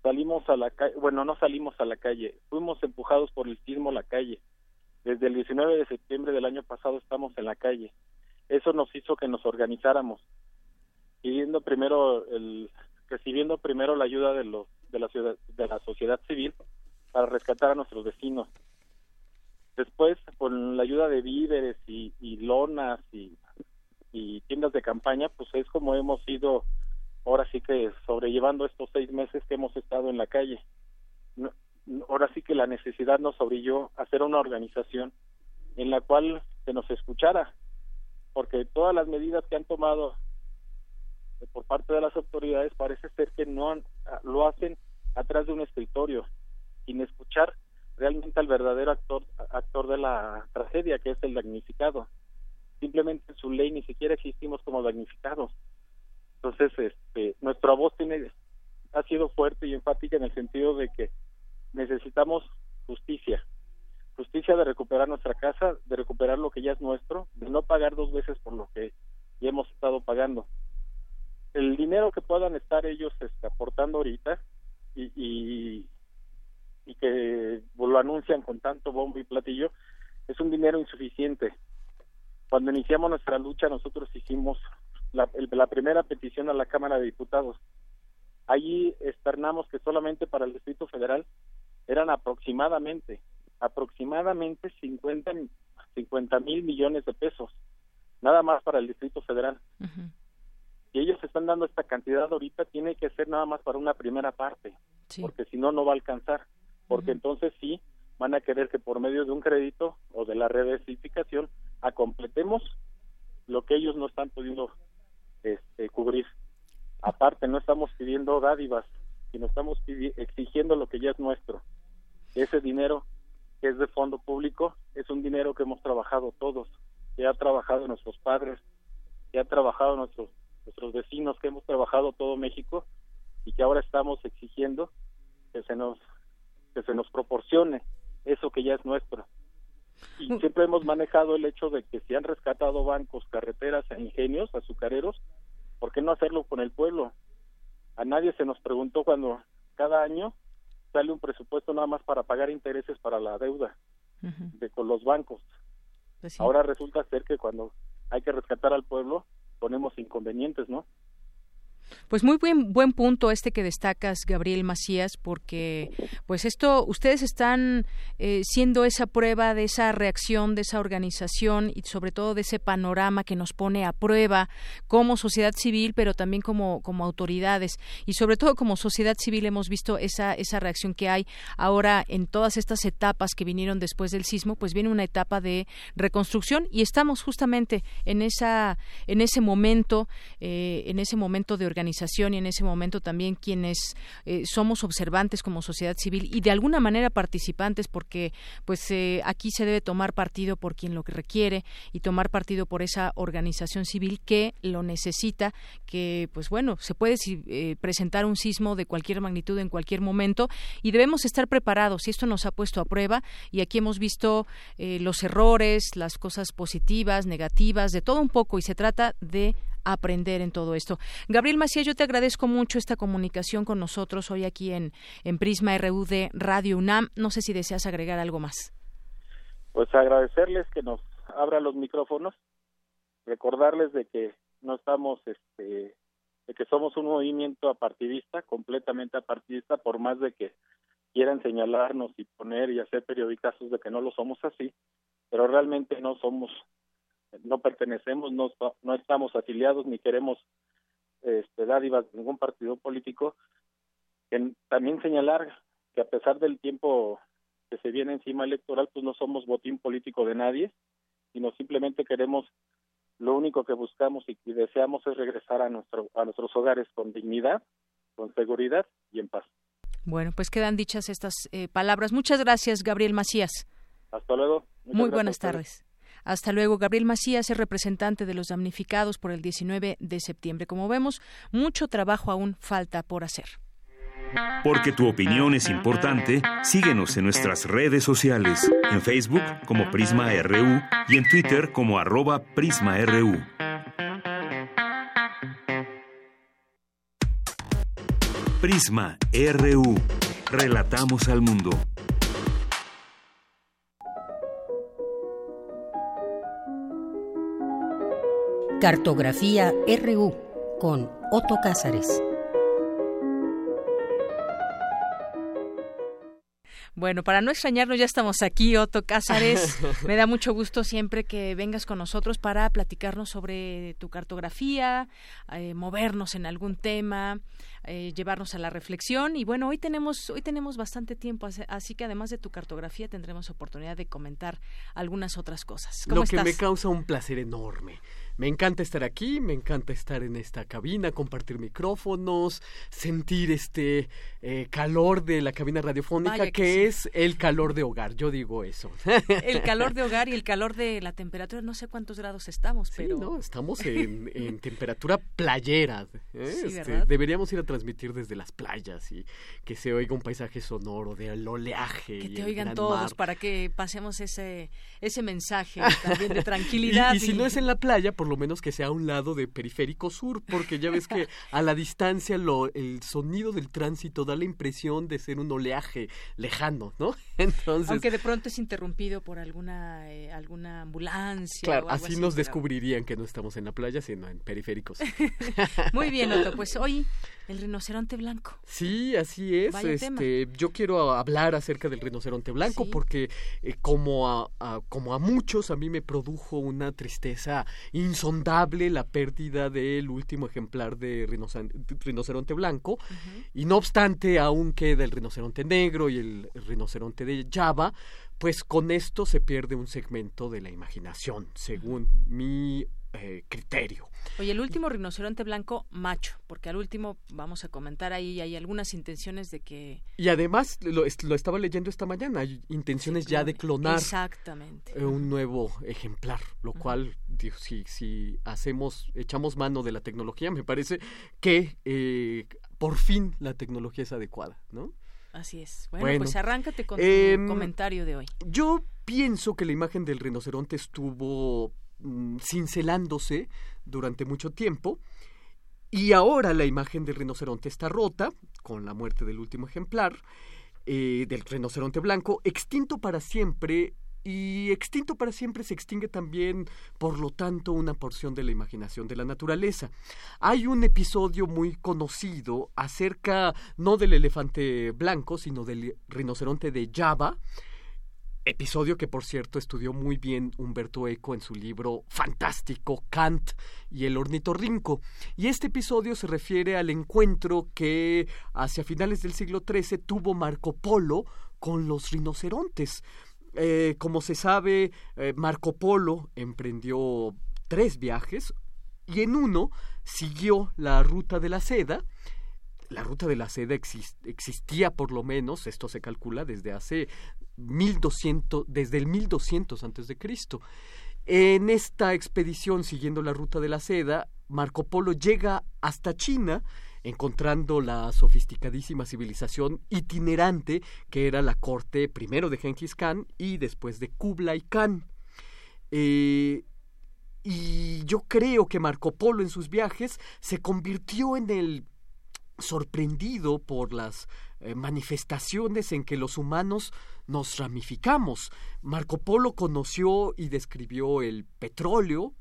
S35: Salimos a la calle, bueno, no salimos a la calle, fuimos empujados por el sismo a la calle. Desde el 19 de septiembre del año pasado estamos en la calle. Eso nos hizo que nos organizáramos, pidiendo primero el, recibiendo primero la ayuda de los de la ciudad, de la sociedad civil para rescatar a nuestros vecinos. Después, con la ayuda de víveres y, lonas y, tiendas de campaña, pues es como hemos ido ahora sí que sobrellevando estos seis meses que hemos estado en la calle. ahora sí que la necesidad nos orilló hacer una organización en la cual se nos escuchara, porque todas las medidas que han tomado por parte de las autoridades parece ser que no ah, lo hacen atrás de un escritorio sin escuchar realmente al verdadero actor actor de la tragedia que es el damnificado. Simplemente en su ley ni siquiera existimos como damnificados. Entonces este nuestra voz tiene ha sido fuerte y enfática en el sentido de que necesitamos justicia justicia de recuperar nuestra casa de recuperar lo que ya es nuestro de no pagar dos veces por lo que ya hemos estado pagando el dinero que puedan estar ellos este, aportando ahorita y, y, que lo anuncian con tanto bombo y platillo es un dinero insuficiente. Cuando iniciamos nuestra lucha nosotros hicimos la, la primera petición a la Cámara de Diputados. Allí externamos que solamente para el Distrito Federal eran aproximadamente, aproximadamente 50 mil millones de pesos, nada más para el Distrito Federal si ellos están dando esta cantidad ahorita, tiene que ser nada más para una primera parte, porque si no, no va a alcanzar, porque entonces sí van a querer que por medio de un crédito o de la redistribución acompletemos lo que ellos no están pudiendo este, cubrir. Aparte, no estamos pidiendo dádivas, sino estamos exigiendo lo que ya es nuestro. Ese dinero que es de fondo público es un dinero que hemos trabajado todos, que ha trabajado nuestros padres, que ha trabajado nuestros nuestros vecinos que hemos trabajado todo México y que ahora estamos exigiendo que se nos que se nos proporcione eso que ya es nuestro. Y mm. siempre hemos manejado el hecho de que si han rescatado bancos, carreteras, e ingenios, azucareros, ¿por qué no hacerlo con el pueblo? A nadie se nos preguntó cuando cada año sale un presupuesto nada más para pagar intereses para la deuda de con los bancos. Pues ahora resulta ser que cuando hay que rescatar al pueblo, ponemos inconvenientes, ¿no?
S1: Pues muy buen, buen punto este que destacas, Gabriel Macías, porque pues esto, ustedes están eh, siendo esa prueba de esa reacción, de esa organización y sobre todo de ese panorama que nos pone a prueba como sociedad civil, pero también como, como autoridades. Y sobre todo como sociedad civil hemos visto esa, esa reacción que hay ahora en todas estas etapas que vinieron después del sismo, pues viene una etapa de reconstrucción y estamos justamente en esa, en ese momento, eh, en ese momento de organización y en ese momento también quienes eh, somos observantes como sociedad civil y de alguna manera participantes porque pues eh, aquí se debe tomar partido por quien lo requiere y tomar partido por esa organización civil que lo necesita que pues bueno se puede eh, presentar un sismo de cualquier magnitud en cualquier momento y debemos estar preparados. Y esto nos ha puesto a prueba y aquí hemos visto los errores las cosas positivas negativas de todo un poco y se trata de aprender en todo esto. Gabriel Macías, yo te agradezco mucho esta comunicación con nosotros hoy aquí en, en Prisma RU de Radio UNAM. No sé si deseas agregar algo más.
S35: Pues agradecerles que nos abra los micrófonos, recordarles de que no estamos, este, de que somos un movimiento apartidista, completamente apartidista, por más de que quieran señalarnos y poner y hacer periodicazos de que no lo somos así, pero realmente no somos no pertenecemos, no, no estamos afiliados ni queremos este, dádivas de ningún partido político. también señalar que a pesar del tiempo que se viene encima electoral, pues no somos botín político de nadie, sino simplemente queremos, lo único que buscamos y deseamos es regresar a, nuestro, a nuestros hogares con dignidad, con seguridad y en paz.
S1: Bueno, pues quedan dichas estas eh, palabras. Muchas gracias, Gabriel Macías.
S35: Hasta luego.
S1: Muy buenas tardes. Hasta luego. Gabriel Macías es representante de los damnificados por el 19 de septiembre. Como vemos, mucho trabajo aún falta por hacer.
S2: Porque tu opinión es importante, síguenos en nuestras redes sociales, en Facebook como Prisma RU y en Twitter como arroba PrismaRU. Prisma RU. Relatamos al mundo.
S17: Cartografía RU con Otto Cázares.
S1: Bueno, para no extrañarnos, ya estamos aquí, Otto Cázares. Me da mucho gusto siempre que vengas con nosotros para platicarnos sobre tu cartografía, eh, movernos en algún tema, eh, llevarnos a la reflexión. Y bueno, hoy tenemos, hoy tenemos bastante tiempo, así que además de tu cartografía tendremos oportunidad de comentar algunas otras cosas.
S36: Lo que me causa un placer enorme me encanta estar aquí, me encanta estar en esta cabina, compartir micrófonos, sentir este eh, calor de la cabina radiofónica, que, es el calor de hogar, yo digo eso.
S1: El calor de hogar y el calor de la temperatura, no sé cuántos grados estamos, pero...
S36: no, estamos en, temperatura playera. ¿eh? Este, deberíamos ir a transmitir desde las playas y que se oiga un paisaje sonoro del oleaje.
S1: Que te oigan todos para que pasemos ese, ese mensaje también de tranquilidad.
S36: y, si no es en la playa, por lo menos que sea a un lado de Periférico Sur, porque ya ves que a la distancia lo, el sonido del tránsito da la impresión de ser un oleaje lejano, ¿no?
S1: Entonces, Aunque de pronto es interrumpido por alguna, eh, alguna ambulancia.
S36: Claro, así, nos descubrirían que no estamos en la playa, sino en Periféricos.
S1: Muy bien, Otto, pues hoy el rinoceronte blanco.
S36: Sí, así es. este, yo quiero hablar acerca del rinoceronte blanco porque eh, como a, como a muchos a mí me produjo una tristeza insondable la pérdida del último ejemplar de rinoceronte blanco y no obstante aún queda el rinoceronte negro y el rinoceronte de Java pues con esto se pierde un segmento de la imaginación, según mi eh, criterio.
S1: Oye, el último rinoceronte blanco macho, porque al último vamos a comentar ahí, hay algunas intenciones de que...
S36: Y además, lo, estaba leyendo esta mañana, hay intenciones ya de clonar
S1: Exactamente.
S36: un nuevo ejemplar, lo cual, si, si hacemos, echamos mano de la tecnología, me parece que eh, por fin la tecnología es adecuada, ¿no?
S1: Así es. Bueno, pues arráncate con tu em, comentario de hoy.
S36: Yo pienso que la imagen del rinoceronte estuvo Mm, cincelándose durante mucho tiempo. Y ahora la imagen del rinoceronte está rota, con la muerte del último ejemplar, eh, del rinoceronte blanco, extinto para siempre y extinto para siempre se extingue también, por lo tanto, una porción de la imaginación de la naturaleza. Hay un episodio muy conocido acerca no del elefante blanco, sino del rinoceronte de Java, episodio que por cierto estudió muy bien Humberto Eco en su libro fantástico Kant y el ornitorrinco. Y este episodio se refiere al encuentro que hacia finales del siglo XIII tuvo Marco Polo con los rinocerontes. Eh, como se sabe, eh, Marco Polo emprendió tres viajes y en uno siguió la ruta de la seda. La ruta de la seda existía por lo menos, esto se calcula desde hace 1200, desde el 1200 antes de Cristo. En esta expedición siguiendo la ruta de la seda, Marco Polo llega hasta China encontrando la sofisticadísima civilización itinerante que era la corte primero de Genghis Khan y después de Kublai Khan. Eh, y yo creo que Marco Polo en sus viajes se convirtió en el sorprendido por las eh, manifestaciones en que los humanos nos ramificamos. Marco Polo conoció y describió el petróleo,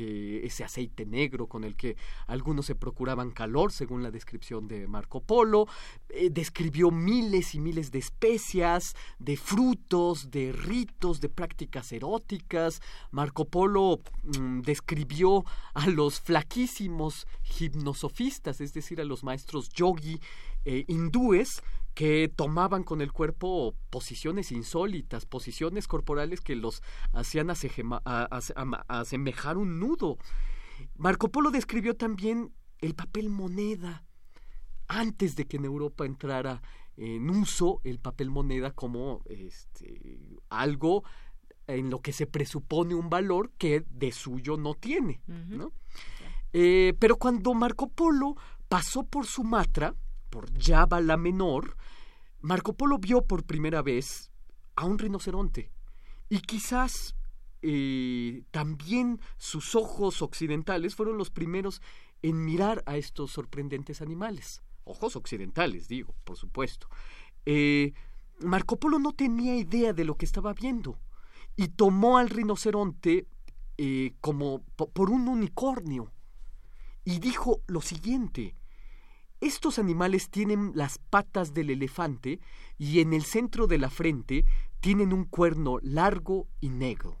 S36: eh, ese aceite negro con el que algunos se procuraban calor, según la descripción de Marco Polo. Eh, describió miles y miles de especias, de frutos, de ritos, de prácticas eróticas. Marco Polo mm, describió a los flaquísimos gimnosofistas, es decir, a los maestros yogi eh, hindúes, que tomaban con el cuerpo posiciones insólitas, posiciones corporales que los hacían asemejar un nudo. Marco Polo describió también el papel moneda antes de que en Europa entrara en uso el papel moneda como este, algo en lo que se presupone un valor que de suyo no tiene. Eh, pero cuando Marco Polo pasó por Sumatra, por Java la Menor, Marco Polo vio por primera vez a un rinoceronte y quizás eh, también sus ojos occidentales fueron los primeros en mirar a estos sorprendentes animales. Ojos occidentales, digo, por supuesto. Eh, Marco Polo no tenía idea de lo que estaba viendo y tomó al rinoceronte eh, como por un unicornio y dijo lo siguiente estos animales tienen las patas del elefante y en el centro de la frente tienen un cuerno largo y negro.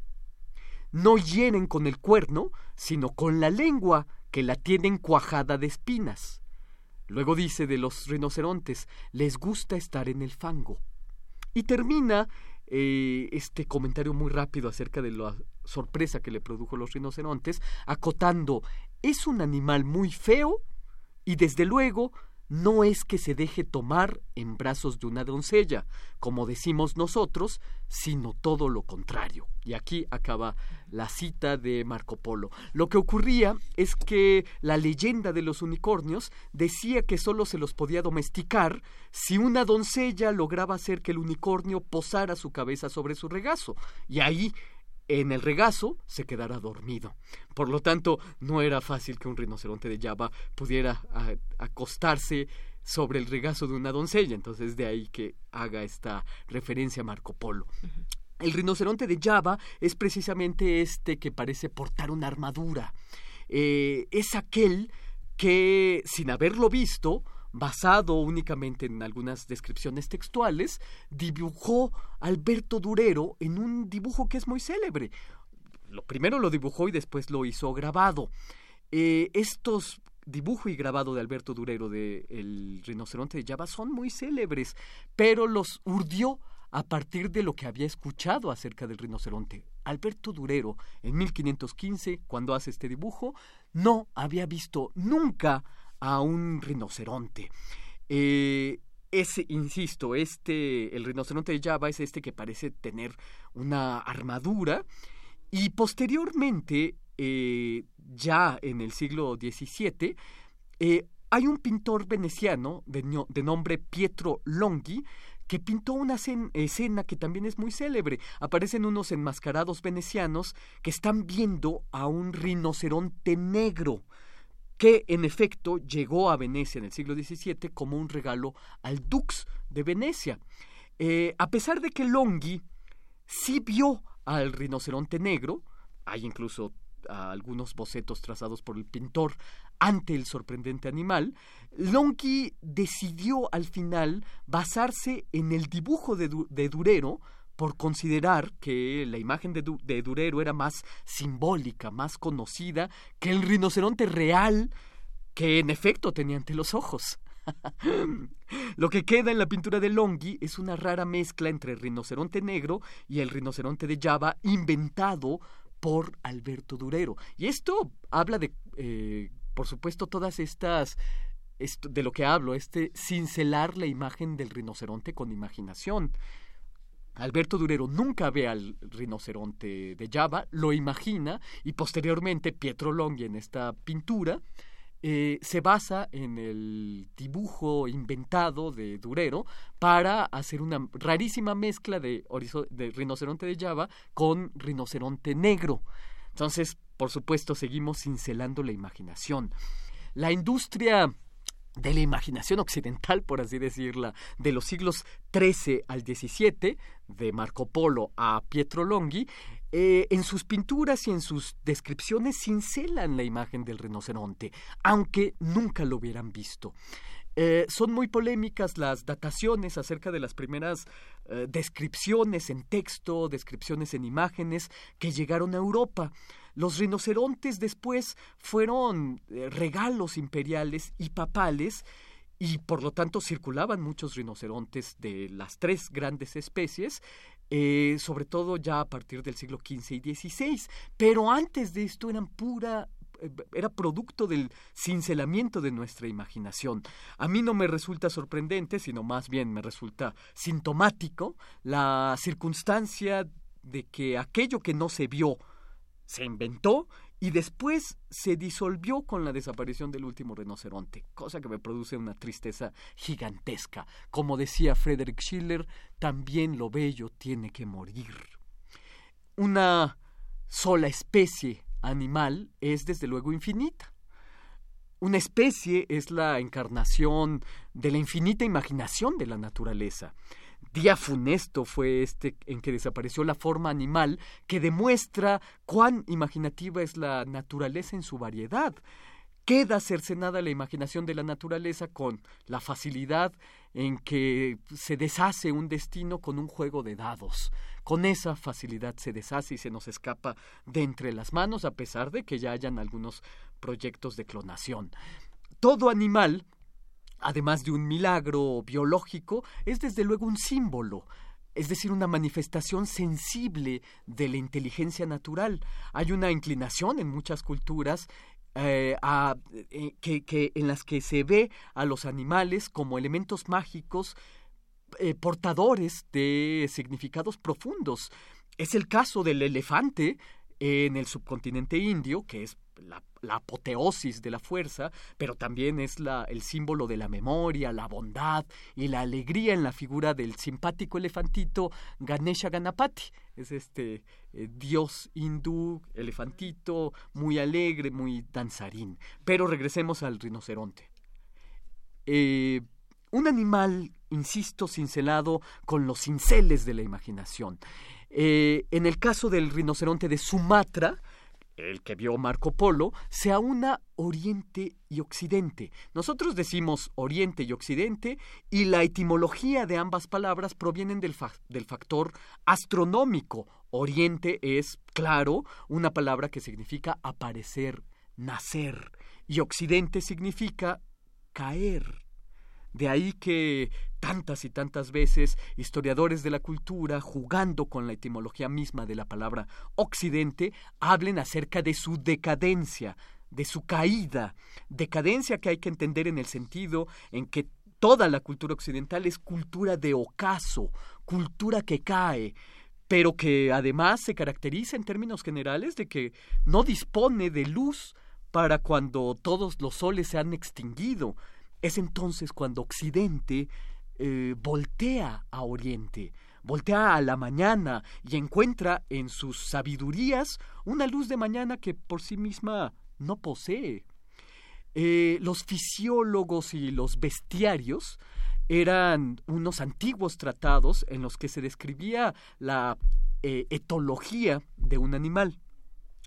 S36: No hieren con el cuerno, sino con la lengua, que la tienen cuajada de espinas. Luego dice de los rinocerontes, les gusta estar en el fango. Y termina eh, este comentario muy rápido acerca de la sorpresa que le produjo los rinocerontes, acotando, es un animal muy feo y desde luego no es que se deje tomar en brazos de una doncella, como decimos nosotros, sino todo lo contrario. Y aquí acaba la cita de Marco Polo. Lo que ocurría es que la leyenda de los unicornios decía que solo se los podía domesticar si una doncella lograba hacer que el unicornio posara su cabeza sobre su regazo. Y ahí en el regazo se quedara dormido. Por lo tanto, no era fácil que un rinoceronte de Java pudiera acostarse sobre el regazo de una doncella. Entonces, de ahí que haga esta referencia a Marco Polo. El rinoceronte de Java es precisamente este que parece portar una armadura. Eh, es aquel que, sin haberlo visto, basado únicamente en algunas descripciones textuales, dibujó Alberto Durero en un dibujo que es muy célebre. Lo primero lo dibujó y después lo hizo grabado. Eh, estos dibujo y grabado de Alberto Durero de El rinoceronte de Java son muy célebres, pero los urdió a partir de lo que había escuchado acerca del rinoceronte. Alberto Durero, en 1515, cuando hace este dibujo, no había visto nunca a un rinoceronte. Eh, ese, insisto, este, el rinoceronte de Java es este que parece tener una armadura y posteriormente, eh, ya en el siglo XVII, eh, hay un pintor veneciano de, de, nombre Pietro Longhi que pintó una escena que también es muy célebre. Aparecen unos enmascarados venecianos que están viendo a un rinoceronte negro que en efecto llegó a Venecia en el siglo XVII como un regalo al Dux de Venecia. Eh, a pesar de que Longhi sí vio al rinoceronte negro, hay incluso algunos bocetos trazados por el pintor ante el sorprendente animal, Longi decidió al final basarse en el dibujo de, Durero por considerar que la imagen de, Durero era más simbólica, más conocida que el rinoceronte real que en efecto tenía ante los ojos. Lo que queda en la pintura de Longhi es una rara mezcla entre el rinoceronte negro y el rinoceronte de Java inventado por Alberto Durero. Y esto habla de, eh, por supuesto, todas estas de lo que hablo, este cincelar la imagen del rinoceronte con imaginación. Alberto Durero nunca ve al rinoceronte de Java, lo imagina y posteriormente Pietro Longhi en esta pintura eh, se basa en el dibujo inventado de Durero para hacer una rarísima mezcla de, de rinoceronte de Java con rinoceronte negro. Entonces, por supuesto, seguimos cincelando la imaginación. La industria de la imaginación occidental, por así decirla, de los siglos XIII al XVII, de Marco Polo a Pietro Longhi, eh, en sus pinturas y en sus descripciones cincelan la imagen del rinoceronte, aunque nunca lo hubieran visto. Eh, son muy polémicas las dataciones acerca de las primeras eh, descripciones en texto, descripciones en imágenes que llegaron a Europa. Los rinocerontes después fueron regalos imperiales y papales y por lo tanto circulaban muchos rinocerontes de las tres grandes especies eh, sobre todo ya a partir del siglo XV y XVI, pero antes de esto eran pura eh, era producto del cincelamiento de nuestra imaginación. A mí no me resulta sorprendente, sino más bien me resulta sintomático la circunstancia de que aquello que no se vio se inventó y después se disolvió con la desaparición del último rinoceronte, cosa que me produce una tristeza gigantesca. Como decía Frederick Schiller, también lo bello tiene que morir. Una sola especie animal es desde luego infinita. Una especie es la encarnación de la infinita imaginación de la naturaleza día funesto fue este en que desapareció la forma animal que demuestra cuán imaginativa es la naturaleza en su variedad. Queda cercenada la imaginación de la naturaleza con la facilidad en que se deshace un destino con un juego de dados. Con esa facilidad se deshace y se nos escapa de entre las manos a pesar de que ya hayan algunos proyectos de clonación. Todo animal además de un milagro biológico, es desde luego un símbolo, es decir, una manifestación sensible de la inteligencia natural. Hay una inclinación en muchas culturas eh, eh, que, en las que se ve a los animales como elementos mágicos eh, portadores de significados profundos. Es el caso del elefante en el subcontinente indio, que es la, apoteosis de la fuerza, pero también es el símbolo de la memoria, la bondad y la alegría en la figura del simpático elefantito Ganesha Ganapati. Es este eh, dios hindú, elefantito, muy alegre, muy danzarín. Pero regresemos al rinoceronte. Eh, un animal, insisto, cincelado con los cinceles de la imaginación. Eh, en el caso del rinoceronte de Sumatra, el que vio Marco Polo, se aúna Oriente y Occidente. Nosotros decimos Oriente y Occidente y la etimología de ambas palabras provienen del, del factor astronómico. Oriente es, claro, una palabra que significa aparecer, nacer, y Occidente significa caer. De ahí que tantas y tantas veces historiadores de la cultura, jugando con la etimología misma de la palabra Occidente, hablen acerca de su decadencia, de su caída, decadencia que hay que entender en el sentido en que toda la cultura occidental es cultura de ocaso, cultura que cae, pero que además se caracteriza en términos generales de que no dispone de luz para cuando todos los soles se han extinguido, es entonces cuando Occidente eh, voltea a Oriente, voltea a la mañana y encuentra en sus sabidurías una luz de mañana que por sí misma no posee. Eh, los fisiólogos y los bestiarios eran unos antiguos tratados en los que se describía la eh, etología de un animal.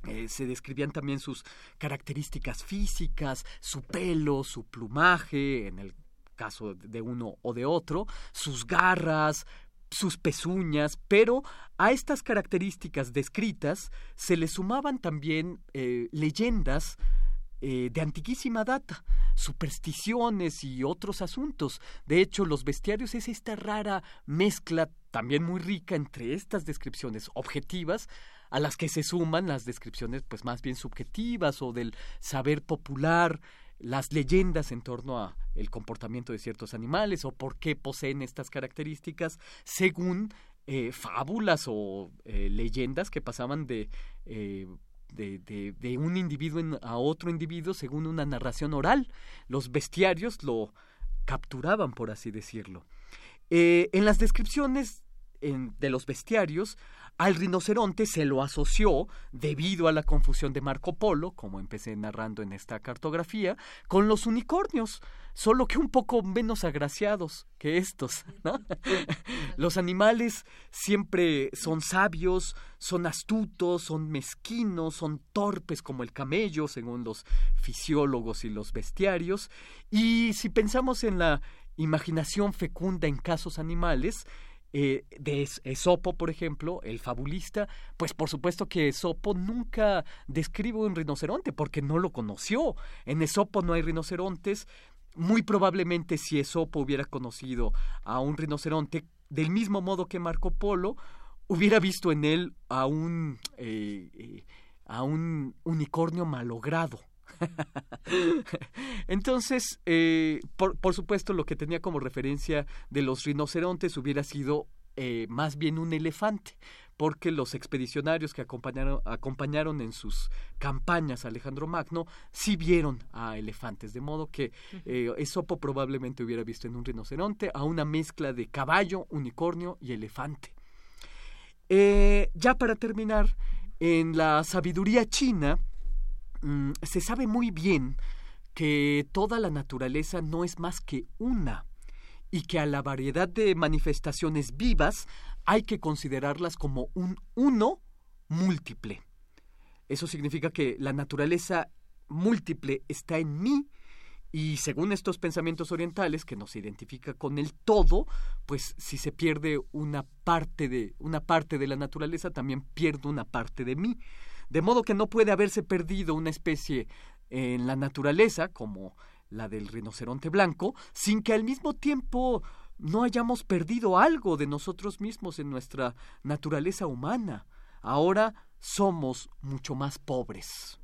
S36: Eh, se describían también sus características físicas, su pelo, su plumaje, en el caso de uno o de otro, sus garras, sus pezuñas, pero a estas características descritas se le sumaban también eh, leyendas eh, de antiquísima data, supersticiones y otros asuntos. De hecho, los bestiarios es esta rara mezcla también muy rica entre estas descripciones objetivas a las que se suman las descripciones pues más bien subjetivas o del saber popular, las leyendas en torno a el comportamiento de ciertos animales o por qué poseen estas características según eh, fábulas o eh, leyendas que pasaban de, eh, de, de, un individuo a otro individuo según una narración oral. Los bestiarios lo capturaban, por así decirlo. en las descripciones de los bestiarios al rinoceronte se lo asoció, debido a la confusión de Marco Polo, como empecé narrando en esta cartografía, con los unicornios, solo que un poco menos agraciados que estos. los animales siempre son sabios, son astutos, son mezquinos, son torpes como el camello, según los fisiólogos y los bestiarios. Y si pensamos en la imaginación fecunda en casos animales, eh, de Esopo, por ejemplo, el fabulista, pues por supuesto que Esopo nunca describe un rinoceronte porque no lo conoció. En Esopo no hay rinocerontes. Muy probablemente si Esopo hubiera conocido a un rinoceronte, del mismo modo que Marco Polo, hubiera visto en él a un, eh, eh, a un unicornio malogrado Entonces, eh, por, supuesto, lo que tenía como referencia de los rinocerontes hubiera sido eh, más bien un elefante, porque los expedicionarios que acompañaron, acompañaron en sus campañas a Alejandro Magno sí vieron a elefantes, de modo que eh, Esopo probablemente hubiera visto en un rinoceronte a una mezcla de caballo, unicornio y elefante. ya para terminar, en la sabiduría china, Mm, se sabe muy bien que toda la naturaleza no es más que una y que a la variedad de manifestaciones vivas hay que considerarlas como un uno múltiple. Eso significa que la naturaleza múltiple está en mí y según estos pensamientos orientales que nos identifica con el todo, pues si se pierde una parte de una parte de la naturaleza también pierdo una parte de mí. De modo que no puede haberse perdido una especie en la naturaleza, como la del rinoceronte blanco, sin que al mismo tiempo no hayamos perdido algo de nosotros mismos en nuestra naturaleza humana. Ahora somos mucho más pobres.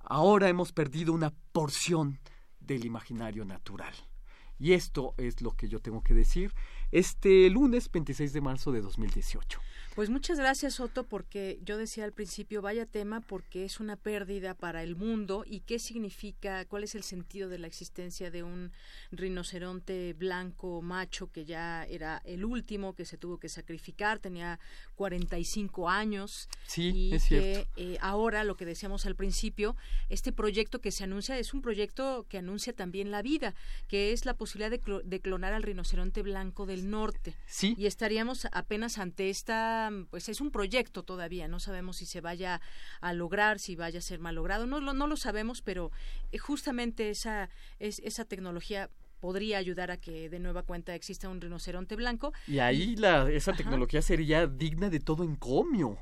S36: Ahora hemos perdido una porción del imaginario natural. Y esto es lo que yo tengo que decir este lunes 26 de marzo de 2018.
S1: Pues muchas gracias, Otto, porque yo decía al principio, vaya tema, porque es una pérdida para el mundo y qué significa, cuál es el sentido de la existencia de un rinoceronte blanco macho que ya era el último que se tuvo que sacrificar, tenía 45 años.
S36: Sí,
S1: y
S36: es
S1: que eh, ahora, lo que decíamos al principio, este proyecto que se anuncia es un proyecto que anuncia también la vida, que es la posibilidad de, de clonar al rinoceronte blanco del norte.
S36: Sí.
S1: Y estaríamos apenas ante esta pues es un proyecto todavía, no sabemos si se vaya a lograr, si vaya a ser malogrado, no, no lo sabemos, pero eh, justamente esa, es, esa tecnología podría ayudar a que de nueva cuenta exista un rinoceronte blanco.
S36: Y ahí la, esa tecnología sería digna de todo encomio.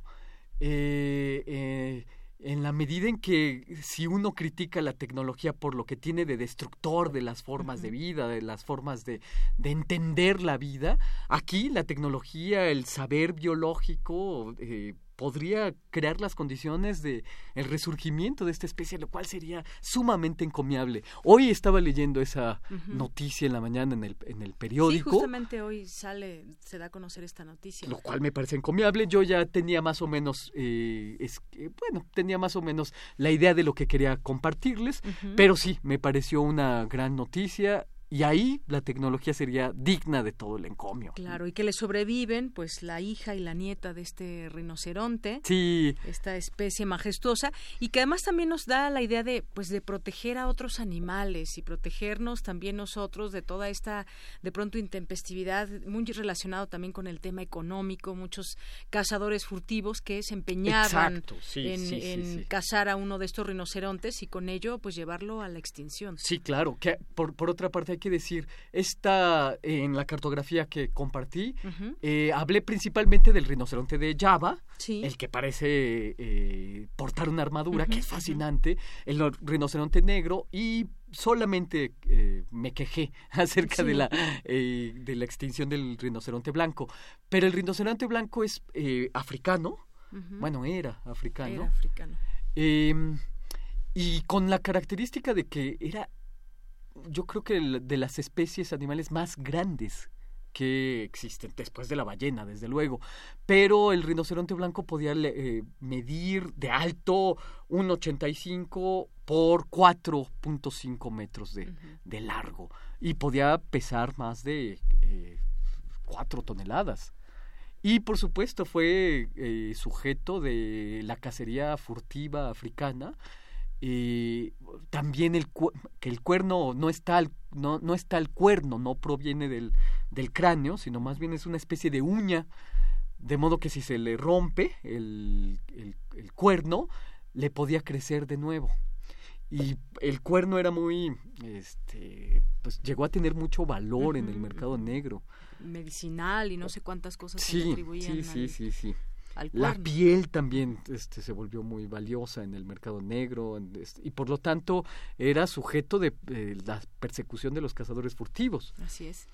S36: Eh, eh, en la medida en que si uno critica la tecnología por lo que tiene de destructor de las formas de vida, de las formas de, de, entender la vida, aquí la tecnología, el saber biológico, eh, podría crear las condiciones de el resurgimiento de esta especie, lo cual sería sumamente encomiable. Hoy estaba leyendo esa noticia en la mañana en el, en el periódico.
S1: Sí, justamente hoy sale, se da a conocer esta noticia.
S36: Lo cual me parece encomiable. Yo ya tenía más o menos, eh, es, bueno, tenía más o menos la idea de lo que quería compartirles, pero sí, me pareció una gran noticia y ahí la tecnología sería digna de todo el encomio.
S30: Claro, y que le sobreviven pues la hija y la nieta de este rinoceronte.
S36: Sí.
S30: Esta especie majestuosa y que además también nos da la idea de pues de proteger a otros animales y protegernos también nosotros de toda esta de pronto intempestividad muy relacionado también con el tema económico, muchos cazadores furtivos que se empeñaban en, cazar a uno de estos rinocerontes y con ello pues llevarlo a la extinción.
S36: Sí, claro, que por, por otra parte que decir, esta, en la cartografía que compartí, eh, hablé principalmente del rinoceronte de Java, el que parece eh, portar una armadura, que es fascinante, el rinoceronte negro y solamente eh, me quejé acerca de, la, de la extinción del rinoceronte blanco. Pero el rinoceronte blanco es africano, bueno, era africano.
S30: Era africano.
S36: Em, y con la característica de que era yo creo que de las especies animales más grandes que existen, después de la ballena, desde luego. Pero el rinoceronte blanco podía eh, medir de alto un 85 por 4.5 metros de, de, largo y podía pesar más de eh, 4 toneladas. Y por supuesto fue eh, sujeto de la cacería furtiva africana y también el que el cuerno no está no, no está el cuerno no proviene del, del cráneo sino más bien es una especie de uña de modo que si se le rompe el, el, cuerno le podía crecer de nuevo. Y el cuerno era muy este pues llegó a tener mucho valor en el mercado negro.
S30: Medicinal y no sé cuántas cosas
S36: sí,
S30: se atribuían
S36: sí sí sí sí la piel también este, se volvió muy valiosa en el mercado negro este, y por lo tanto era sujeto de la persecución de los cazadores furtivos.
S30: Así es.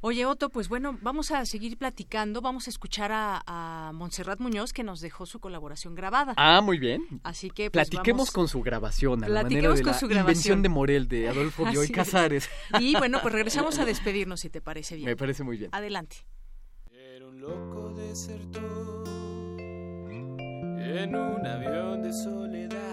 S30: Oye, Otto, pues bueno, vamos a seguir platicando, vamos a escuchar a, a Montserrat Muñoz que nos dejó su colaboración grabada.
S36: Ah, muy bien.
S30: Así que pues,
S36: platiquemos con su grabación, a la manera de la invención de Morel de Adolfo Bioy Casares.
S30: Y bueno, pues regresamos a despedirnos si te parece bien.
S36: Me parece muy bien.
S30: Adelante.
S37: Era un loco en un avión de soledad.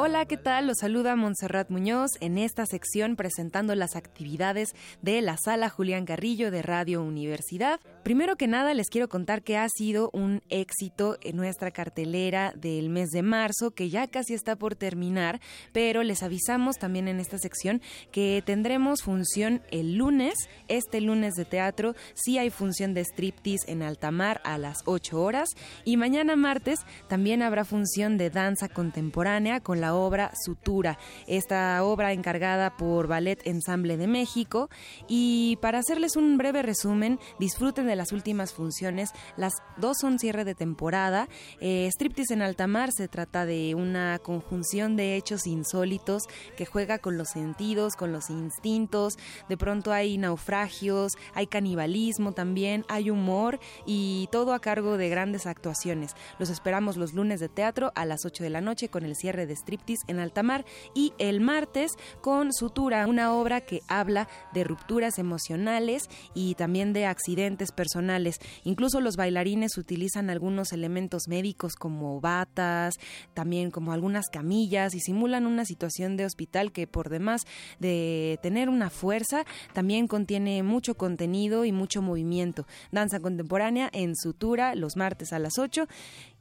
S38: Hola, ¿qué tal? Los saluda Montserrat Muñoz en esta sección presentando las actividades de la sala Julián Carrillo de Radio Universidad. Primero que nada, les quiero contar que ha sido un éxito en nuestra cartelera del mes de marzo, que ya casi está por terminar, pero les avisamos también en esta sección que tendremos función el lunes, este lunes de teatro, sí hay función de striptease en Altamar a las 8 horas, y mañana martes también habrá función de danza contemporánea con la obra Sutura, esta obra encargada por Ballet Ensamble de México. Y para hacerles un breve resumen, disfruten de las últimas funciones. Las dos son cierre de temporada. Eh, Striptease en Altamar se trata de una conjunción de hechos insólitos que juega con los sentidos, con los instintos. De pronto hay naufragios, hay canibalismo también, hay humor y todo a cargo de grandes actuaciones. Los esperamos los lunes de teatro a las 8 de la noche con el cierre de Striptease en Altamar y el martes con Sutura, una obra que habla de rupturas emocionales y también de accidentes personales. Incluso los bailarines utilizan algunos elementos médicos como batas, también como algunas camillas y simulan una situación de hospital que por demás de tener una fuerza, también contiene mucho contenido y mucho movimiento. Danza contemporánea en Sutura los martes a las 8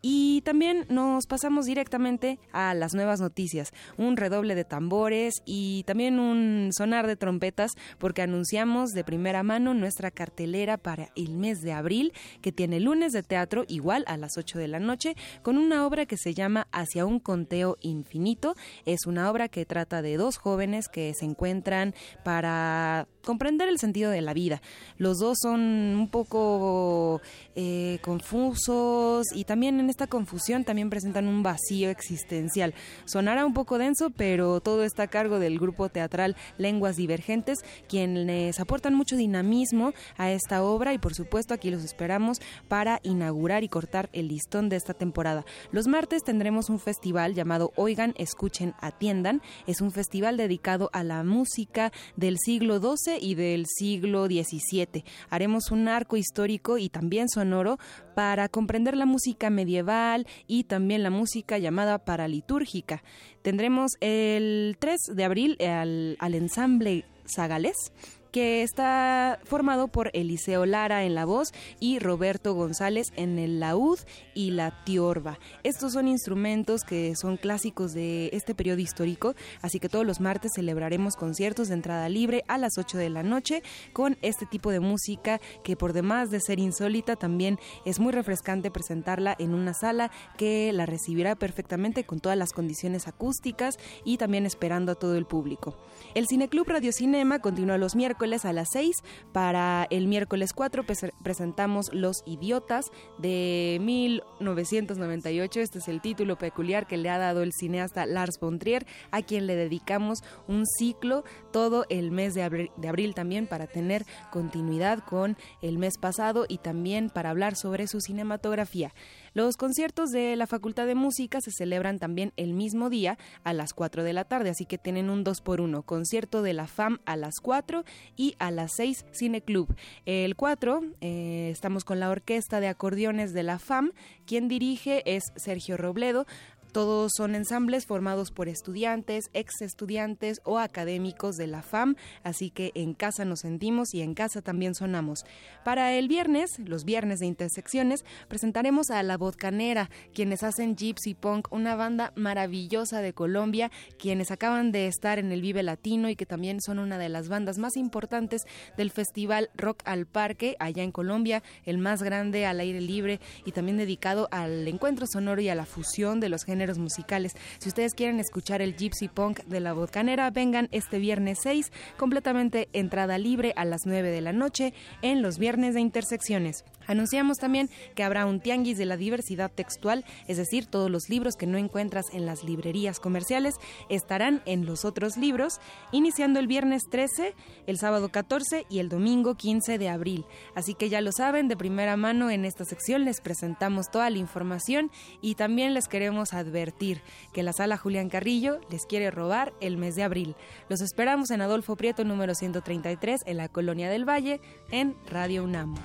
S38: y también nos pasamos directamente a las nuevas noticias, un redoble de tambores y también un sonar de trompetas porque anunciamos de primera mano nuestra cartelera para el mes de abril que tiene lunes de teatro igual a las 8 de la noche con una obra que se llama Hacia un conteo infinito. Es una obra que trata de dos jóvenes que se encuentran para comprender el sentido de la vida. Los dos son un poco eh, confusos y también en esta confusión también presentan un vacío existencial. Sonará un poco denso, pero todo está a cargo del grupo teatral Lenguas Divergentes, quienes aportan mucho dinamismo a esta obra y por supuesto aquí los esperamos para inaugurar y cortar el listón de esta temporada. Los martes tendremos un festival llamado Oigan, Escuchen, Atiendan. Es un festival dedicado a la música del siglo XII y del siglo XVII. Haremos un arco histórico y también sonoro para comprender la música medieval y también la música llamada paralitúrgica. Tendremos el 3 de abril al, al ensamble Zagales que está formado por Eliseo Lara en la voz y Roberto González en el laúd y la tiorba. Estos son instrumentos que son clásicos de este periodo histórico, así que todos los martes celebraremos conciertos de entrada libre a las 8 de la noche con este tipo de música que por demás de ser insólita también es muy refrescante presentarla en una sala que la recibirá perfectamente con todas las condiciones acústicas y también esperando a todo el público. El Cineclub Radio Cinema continúa los miércoles a las 6. Para el miércoles 4 presentamos Los Idiotas de 1998. Este es el título peculiar que le ha dado el cineasta Lars von Trier, a quien le dedicamos un ciclo todo el mes de de abril también para tener continuidad con el mes pasado y también para hablar sobre su cinematografía. Los conciertos de la Facultad de Música se celebran también el mismo día a las 4 de la tarde, así que tienen un 2 por 1 concierto de la FAM a las 4 y a las 6 Cine Club. El 4 eh, estamos con la orquesta de acordeones de la FAM, quien dirige es Sergio Robledo, todos son ensambles formados por estudiantes, ex estudiantes o académicos de la FAM, así que en casa nos sentimos y en casa también sonamos. Para el viernes, los viernes de intersecciones, presentaremos a La Vodcanera, quienes hacen Gypsy Punk, una banda maravillosa de Colombia, quienes acaban de estar en el Vive Latino y que también son una de las bandas más importantes del festival Rock al Parque allá en Colombia, el más grande al aire libre y también dedicado al encuentro sonoro y a la fusión de los géneros musicales. Si ustedes quieren escuchar el Gypsy Punk de la Bocanera, vengan este viernes 6, completamente entrada libre a las 9 de la noche en los viernes de intersecciones. Anunciamos también que habrá un tianguis de la diversidad textual, es decir, todos los libros que no encuentras en las librerías comerciales estarán en los otros libros, iniciando el viernes 13, el sábado 14 y el domingo 15 de abril. Así que ya lo saben, de primera mano en esta sección les presentamos toda la información y también les queremos advertir que la sala Julián Carrillo les quiere robar el mes de abril. Los esperamos en Adolfo Prieto número 133 en la Colonia del Valle en Radio UNAM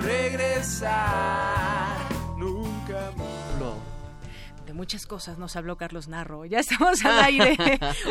S39: regresar nunca más.
S1: De muchas cosas nos habló Carlos Narro. Ya estamos al aire.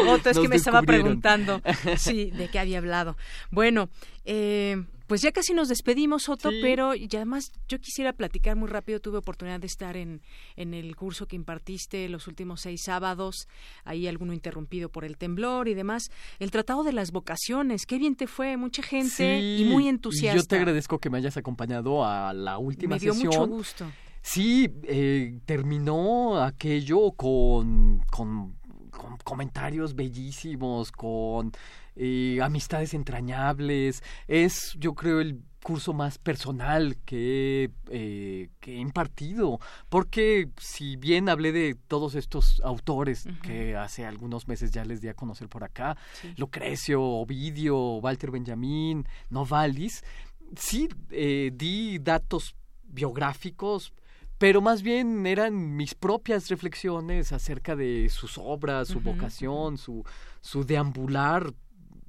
S1: Otro es que me estaba preguntando sí, de qué había hablado. Bueno, eh, pues ya casi nos despedimos, Otto, pero y además yo quisiera platicar muy rápido. Tuve oportunidad de estar en, en el curso que impartiste los últimos seis sábados, ahí alguno interrumpido por el temblor y demás. El Tratado de las Vocaciones, qué bien te fue, mucha gente y muy entusiasta.
S36: Yo te agradezco que me hayas acompañado a la última
S1: me dio
S36: sesión.
S1: mucho gusto.
S36: Sí, eh, terminó aquello con, con, con comentarios bellísimos, con eh, amistades entrañables. Es, yo creo, el curso más personal que, eh, que he impartido, porque si bien hablé de todos estos autores que hace algunos meses ya les di a conocer por acá, Lucrecio, Ovidio, Walter Benjamín, Novalis, sí eh, di datos biográficos pero más bien eran mis propias reflexiones acerca de sus obras, su vocación, su, su deambular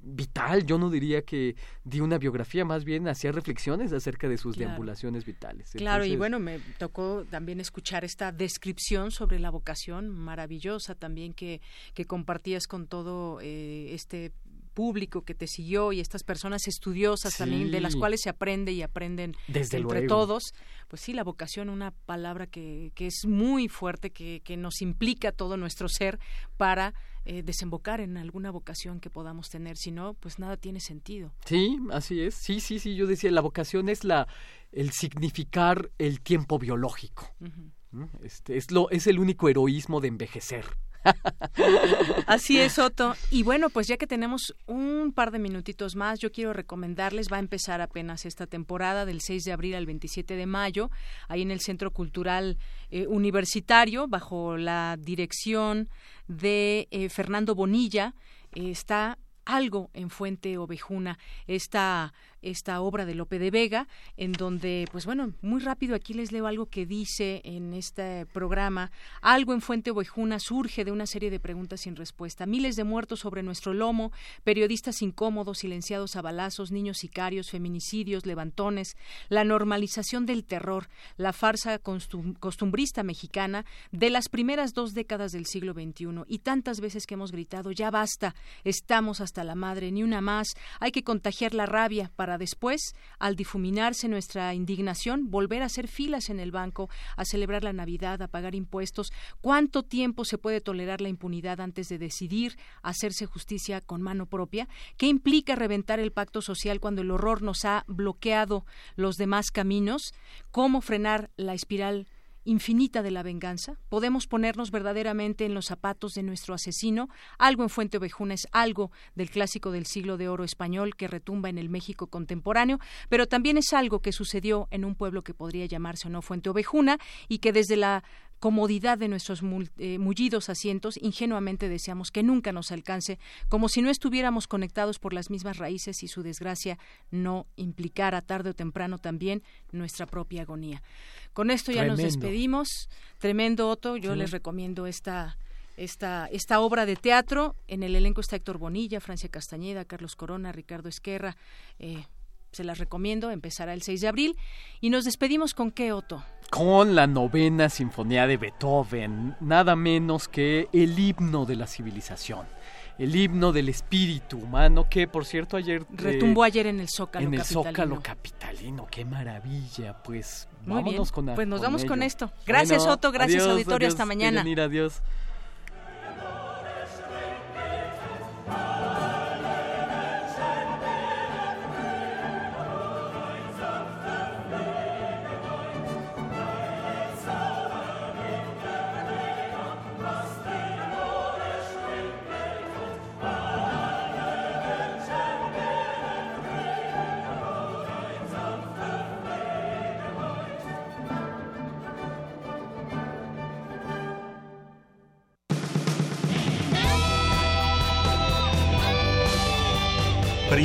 S36: vital. Yo no diría que di una biografía, más bien hacía reflexiones acerca de sus deambulaciones vitales.
S1: Claro, y bueno, me tocó también escuchar esta descripción sobre la vocación maravillosa también que, que compartías con todo eh, este público que te siguió y estas personas estudiosas también de las cuales se aprende y aprenden entre todos pues sí la vocación una palabra que, que es muy fuerte que, que nos implica todo nuestro ser para eh, desembocar en alguna vocación que podamos tener. Si no pues nada tiene sentido.
S36: Sí así es. Sí sí sí yo decía la vocación es la el significar el tiempo biológico este es lo es el único heroísmo de envejecer
S1: Así es, Otto. Y bueno, pues ya que tenemos un par de minutitos más, yo quiero recomendarles, va a empezar apenas esta temporada del 6 de abril al 27 de mayo, ahí en el Centro Cultural eh, Universitario, bajo la dirección de eh, Fernando Bonilla, eh, está algo en Fuente Ovejuna, esta, esta obra de Lope de Vega, en donde, pues bueno, muy rápido aquí les leo algo que dice en este programa. Algo en Fuente Ovejuna surge de una serie de preguntas sin respuesta. Miles de muertos sobre nuestro lomo, periodistas incómodos, silenciados a balazos, niños sicarios, feminicidios, levantones, la normalización del terror, la farsa costumbrista mexicana de las primeras dos décadas del siglo XXI y tantas veces que hemos gritado, ya basta, estamos hasta la madre, ni una más, hay que contagiar la rabia para después, al difuminarse nuestra indignación, volver a hacer filas en el banco, a celebrar la Navidad, a pagar impuestos. ¿Cuánto tiempo se puede tolerar la impunidad antes de decidir hacerse justicia con mano propia? ¿Qué implica reventar el pacto social cuando el horror nos ha bloqueado los demás caminos? ¿Cómo frenar la espiral infinita de la venganza? ¿Podemos ponernos verdaderamente en los zapatos de nuestro asesino? Algo en Fuente Ovejuna es algo del clásico del siglo de oro español que retumba en el México contemporáneo, pero también es algo que sucedió en un pueblo que podría llamarse o no Fuente Ovejuna y que desde la comodidad de nuestros eh, mullidos asientos, ingenuamente deseamos que nunca nos alcance, como si no estuviéramos conectados por las mismas raíces y su desgracia no implicara tarde o temprano también nuestra propia agonía. Con esto ya nos despedimos. Tremendo, Otto. Yo les recomiendo esta, esta, esta obra de teatro. En el elenco está Héctor Bonilla, Francia Castañeda, Carlos Corona, Ricardo Esquerra. Eh, se las recomiendo, empezará el 6 de abril. Y nos despedimos con qué, Otto?
S36: Con la novena sinfonía de Beethoven, nada menos que el himno de la civilización el himno del espíritu humano, que por cierto ayer...
S1: Retumbó ayer en el Zócalo
S36: En
S1: el
S36: Zócalo capitalino, qué maravilla, pues vámonos con
S1: Pues nos vamos con esto. Gracias Otto, gracias auditorio, hasta mañana.
S36: adiós.